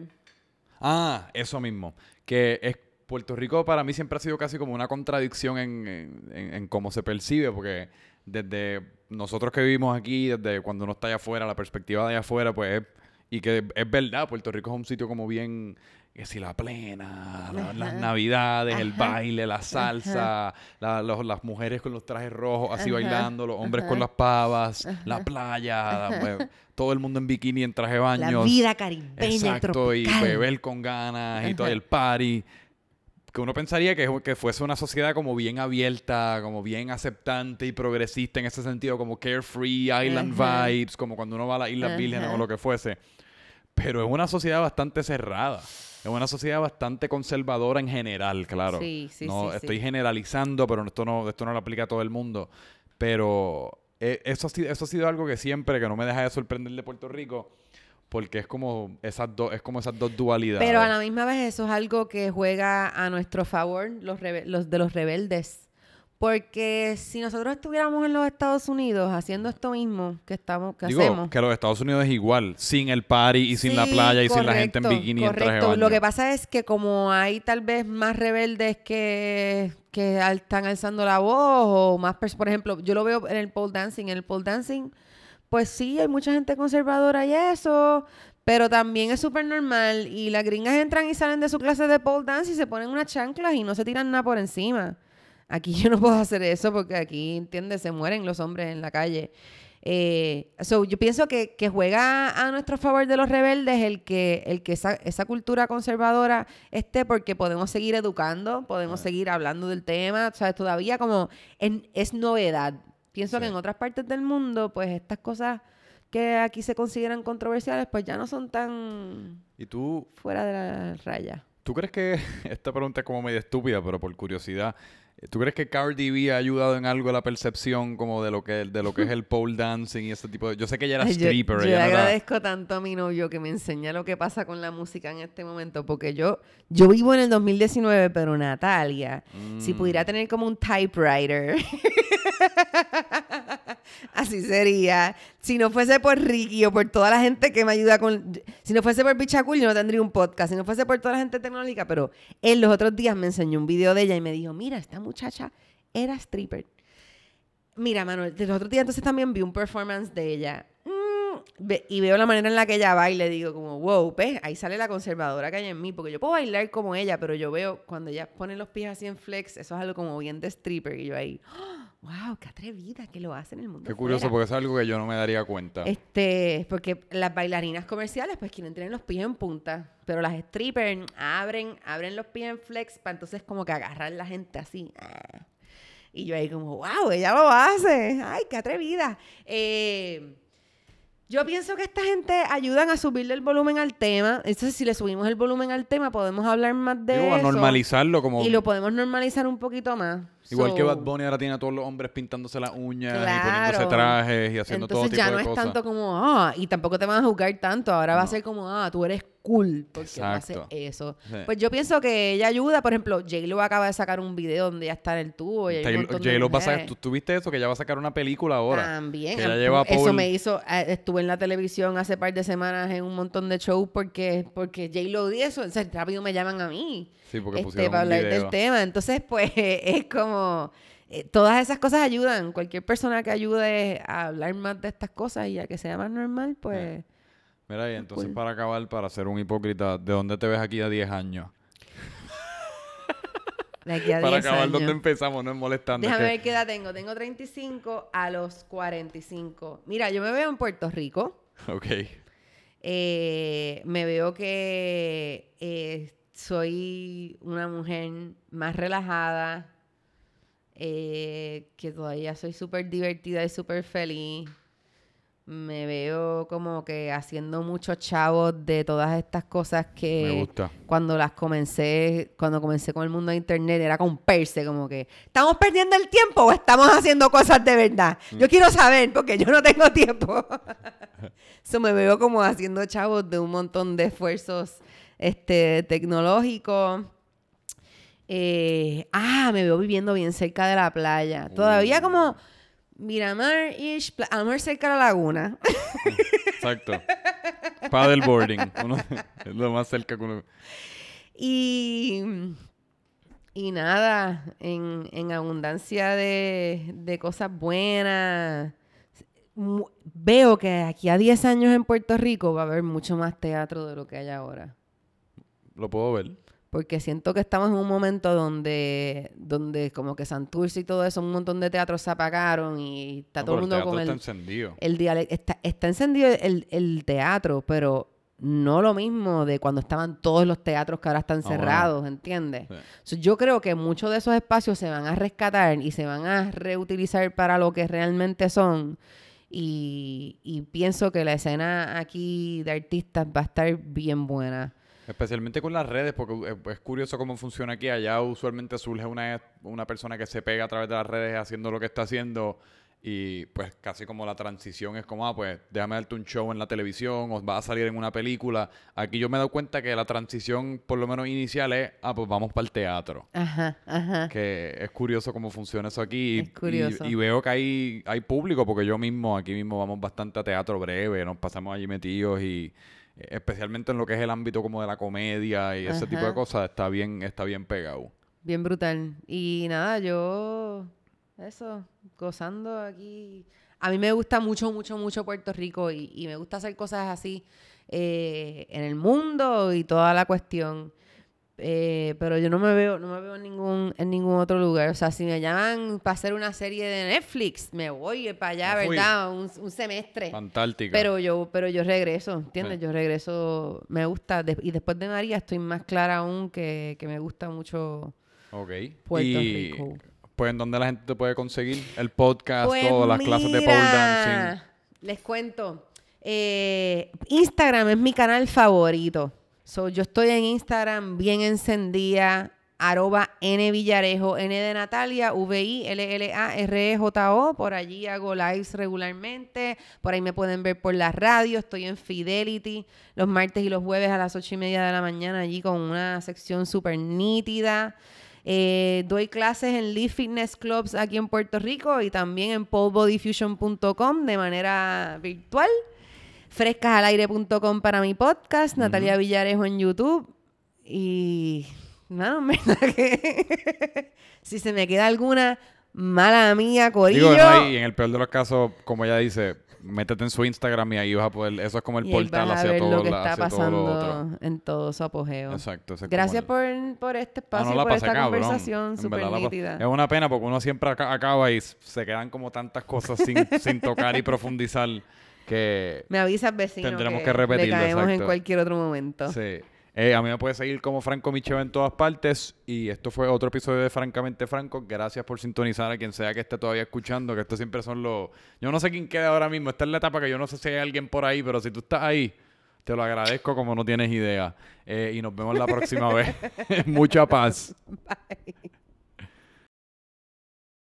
Ah, eso mismo. Que es Puerto Rico para mí siempre ha sido casi como una contradicción en, en- en- en cómo se percibe, porque desde nosotros que vivimos aquí, desde cuando uno está allá afuera, la perspectiva de allá afuera, pues es, y que es verdad, Puerto Rico es un sitio como bien, que si la plena, la- las Ajá. navidades, el baile, la salsa, la- los- las mujeres con los trajes rojos así Ajá. bailando, los hombres con las pavas, la playa, la- todo el mundo en bikini, en traje de baños. La vida caribeña Exacto, y tropical. beber con ganas y todo el party. Que uno pensaría que, que fuese una sociedad como bien abierta, como bien aceptante y progresista en ese sentido, como carefree, island vibes, como cuando uno va a las Islas Vírgenes o lo que fuese. Pero es una sociedad bastante cerrada. Es una sociedad bastante conservadora en general, claro. Sí, sí, no sí, estoy generalizando, pero esto no, esto no lo aplica a todo el mundo. Pero eh, eso, ha sido, eso ha sido algo que siempre, que no me deja de sorprender de Puerto Rico, porque es como esas dos, es como esas dos dualidades. Pero a la misma vez eso es algo que juega a nuestro favor los, los de los rebeldes. Porque si nosotros estuviéramos en los Estados Unidos haciendo esto mismo que estamos que Digo, hacemos. que los Estados Unidos es igual, sin el party y sin la playa y sin la gente en correcto, bikini y en traje de correcto. Lo baño. que pasa es que como hay tal vez más rebeldes que, que están alzando la voz o más, por ejemplo, yo lo veo en el pole dancing. En el pole dancing, pues sí, hay mucha gente conservadora y eso, pero también es súper normal y las gringas entran y salen de su clase de pole dance y se ponen unas chanclas y no se tiran nada por encima. Aquí yo no puedo hacer eso porque aquí, ¿entiendes? Se mueren los hombres en la calle. Eh, so, yo pienso que, que juega a nuestro favor de los rebeldes el que, el que esa, esa cultura conservadora esté porque podemos seguir educando, podemos seguir hablando del tema, ¿sabes? Todavía como en- es novedad. Pienso que Sí. en otras partes del mundo, pues estas cosas que aquí se consideran controversiales, pues ya no son tan ¿Y tú, fuera de la raya. tú crees que, esta pregunta es como medio estúpida, pero por curiosidad, ¿tú crees que Cardi B ha ayudado en algo a la percepción como de lo que, de lo que es el pole dancing y ese tipo de... Yo sé que ella era Ay, yo- stripper, yo, ella no era- agradezco tanto a mi novio que me enseña lo que pasa con la música en este momento, porque yo, yo vivo en el 2019, pero Natalia, si Mm. pudiera tener como un typewriter, así sería. Si no fuese por Ricky o por toda la gente que me ayuda con... Si no fuese por Bichacul, yo no tendría un podcast. Si no fuese por toda la gente tecnológica, pero él los otros días me enseñó un video de ella y me dijo, mira, esta muchacha era stripper. Mira, Manuel, de los otros días entonces también vi un performance de ella. Mm, y veo la manera en la que ella baila y digo como, wow, ¿ves? Ahí sale la conservadora que hay en mí, porque yo puedo bailar como ella, pero yo veo cuando ella pone los pies así en flex, eso es algo como bien de stripper, y yo ahí, wow, qué atrevida que lo hace en el mundo. Qué curioso, fuera". porque es algo que yo no me daría cuenta. Este, porque las bailarinas comerciales pues quieren tener los pies en punta, pero las strippers abren, abren los pies en flex para entonces como que agarrar la gente así. ah. Y yo ahí como, wow, ella lo hace. Ay, qué atrevida. Eh, yo pienso que esta gente ayudan a subirle el volumen al tema. Entonces, si le subimos el volumen al tema, podemos hablar más de Digo, a eso. normalizarlo como... Y lo podemos normalizar un poquito más. Igual que So, Bad Bunny ahora tiene a todos los hombres pintándose las uñas y Claro. poniéndose trajes y haciendo todo Entonces tipo ya no de es cosas. tanto como, ah, y tampoco te van a juzgar tanto. Ahora va a No. ser como, ah, tú eres cool porque tú haces eso. Sí. Pues yo pienso que ella ayuda. Por ejemplo, J-Lo acaba de sacar un video donde ella está en el tubo y de J-Lo va a sacar-. ¿tú, tú viste eso? Que ya va a sacar una película ahora. También. Que ya lleva Eso Paul- me hizo... eh, estuve en la televisión hace par de semanas en un montón de shows porque, porque J-Lo di eso. Sea, rápido me llaman a mí. Sí, porque este, pusieron para un hablar video. del tema. Entonces, pues, es como... eh, todas esas cosas ayudan. Cualquier persona que ayude a hablar más de estas cosas y a que sea más normal, pues... Mira, y entonces para acabar, para ser un hipócrita, ¿de dónde te ves aquí a 10 años? De aquí a para 10 acabar años. donde empezamos, no es molestando. es Déjame que- ver qué edad tengo. Tengo 35 a los 45. Mira, yo me veo en Puerto Rico. Ok. Eh, me veo que eh, soy una mujer más relajada, eh, que todavía soy súper divertida y súper feliz. Me veo como que haciendo muchos chavos de todas estas cosas que Me gusta. cuando las comencé, cuando comencé con el mundo de internet, era con perse, como que, ¿estamos perdiendo el tiempo o estamos haciendo cosas de verdad? Mm. Yo quiero saber, porque yo no tengo tiempo. Eso me veo como haciendo chavos de un montón de esfuerzos este, tecnológicos. Eh, ah, me veo viviendo bien cerca de la playa. Todavía como Miramar-ish, pla- a lo mejor cerca de la laguna. Exacto. Paddleboarding. Uno- es lo más cerca que uno... Y, y nada, en, en abundancia de, de cosas buenas. Veo que aquí a 10 años en Puerto Rico va a haber mucho más teatro de lo que hay ahora. Lo puedo ver. Porque siento que estamos en un momento donde, donde como que Santurce y todo eso, un montón de teatros se apagaron y está No, todo el mundo con el, está encendido. el dialecto. Está, está encendido el, el teatro, pero no lo mismo de cuando estaban todos los teatros que ahora están Ah, bueno. cerrados, ¿entiendes? Sí. So, yo creo que muchos de esos espacios se van a rescatar y se van a reutilizar para lo que realmente son. Y, y pienso que la escena aquí de artistas va a estar bien buena. Especialmente con las redes, porque es, es curioso cómo funciona aquí. Allá usualmente surge una, una persona que se pega a través de las redes haciendo lo que está haciendo y pues casi como la transición es como, ah, pues déjame darte un show en la televisión o vas a salir en una película. Aquí yo me he dado cuenta que la transición, por lo menos inicial, es, ah, pues vamos para el teatro. Ajá, ajá. Que es curioso cómo funciona eso aquí. y- Es curioso. Y, y veo que hay, hay público, porque yo mismo, aquí mismo vamos bastante a teatro breve, nos pasamos allí metidos y eh, especialmente en lo que es el ámbito como de la comedia y ese tipo de cosas, está bien, está bien pegado. Bien brutal. Y nada, yo eso, gozando aquí. A mí me gusta mucho, mucho, mucho Puerto Rico y, y me gusta hacer cosas así eh, en el mundo y toda la cuestión. Eh, pero yo no me veo, no me veo en ningún, en ningún otro lugar. O sea, si me llaman para hacer una serie de Netflix, me voy para allá, Me. ¿verdad? Un, un semestre. Fantástica. Pero yo, pero yo regreso, ¿entiendes? Sí. Yo regreso, me gusta. y después de María estoy más clara aún que, que me gusta mucho ok. Puerto y, Rico. Pues en dónde la gente te puede conseguir el podcast, Pues todas las clases de pole dancing. Les cuento. Eh, Instagram es mi canal favorito. So, yo estoy en Instagram bien encendida. Arroba N Villarejo, N de Natalia, V-I-L-L-A-R-E-J-O. Por allí hago lives regularmente. Por ahí me pueden ver por la radio. Estoy en Fidelity los martes y los jueves a las ocho y media de la mañana allí con una sección súper nítida. Eh, doy clases en Lee Fitness Clubs aquí en Puerto Rico y también en polebodyfusion.com de manera virtual. Frescasalaire.com para mi podcast. Natalia Villarejo en YouTube. Y. No, verdad que. si se me queda alguna mala mía, Corillo. Digo, no, y en el peor de los casos, como ella dice, métete en su Instagram y ahí vas a poder, eso es como el y portal vas a hacia ver todo, lo que la- está lo otro. pasando en todo su apogeo. Exacto. Gracias el- por, por este Ah, espacio no y la por esta cabrón. conversación súper nítida. Es una pena porque uno siempre aca- acaba y se quedan como tantas cosas sin, sin tocar y profundizar que... Me avisas, vecino, Tendremos que, que repetirlo, le caemos en cualquier otro momento. Sí. Eh, a mí me puede seguir como Franco Micheo en todas partes. Y esto fue otro episodio de Francamente Franco. Gracias por sintonizar a quien sea que esté todavía escuchando. Que estos siempre son los. Yo no sé quién queda ahora mismo. Esta es la etapa que yo no sé si hay alguien por ahí. Pero si tú estás ahí, te lo agradezco como no tienes idea. Eh, y nos vemos la próxima vez. Mucha paz.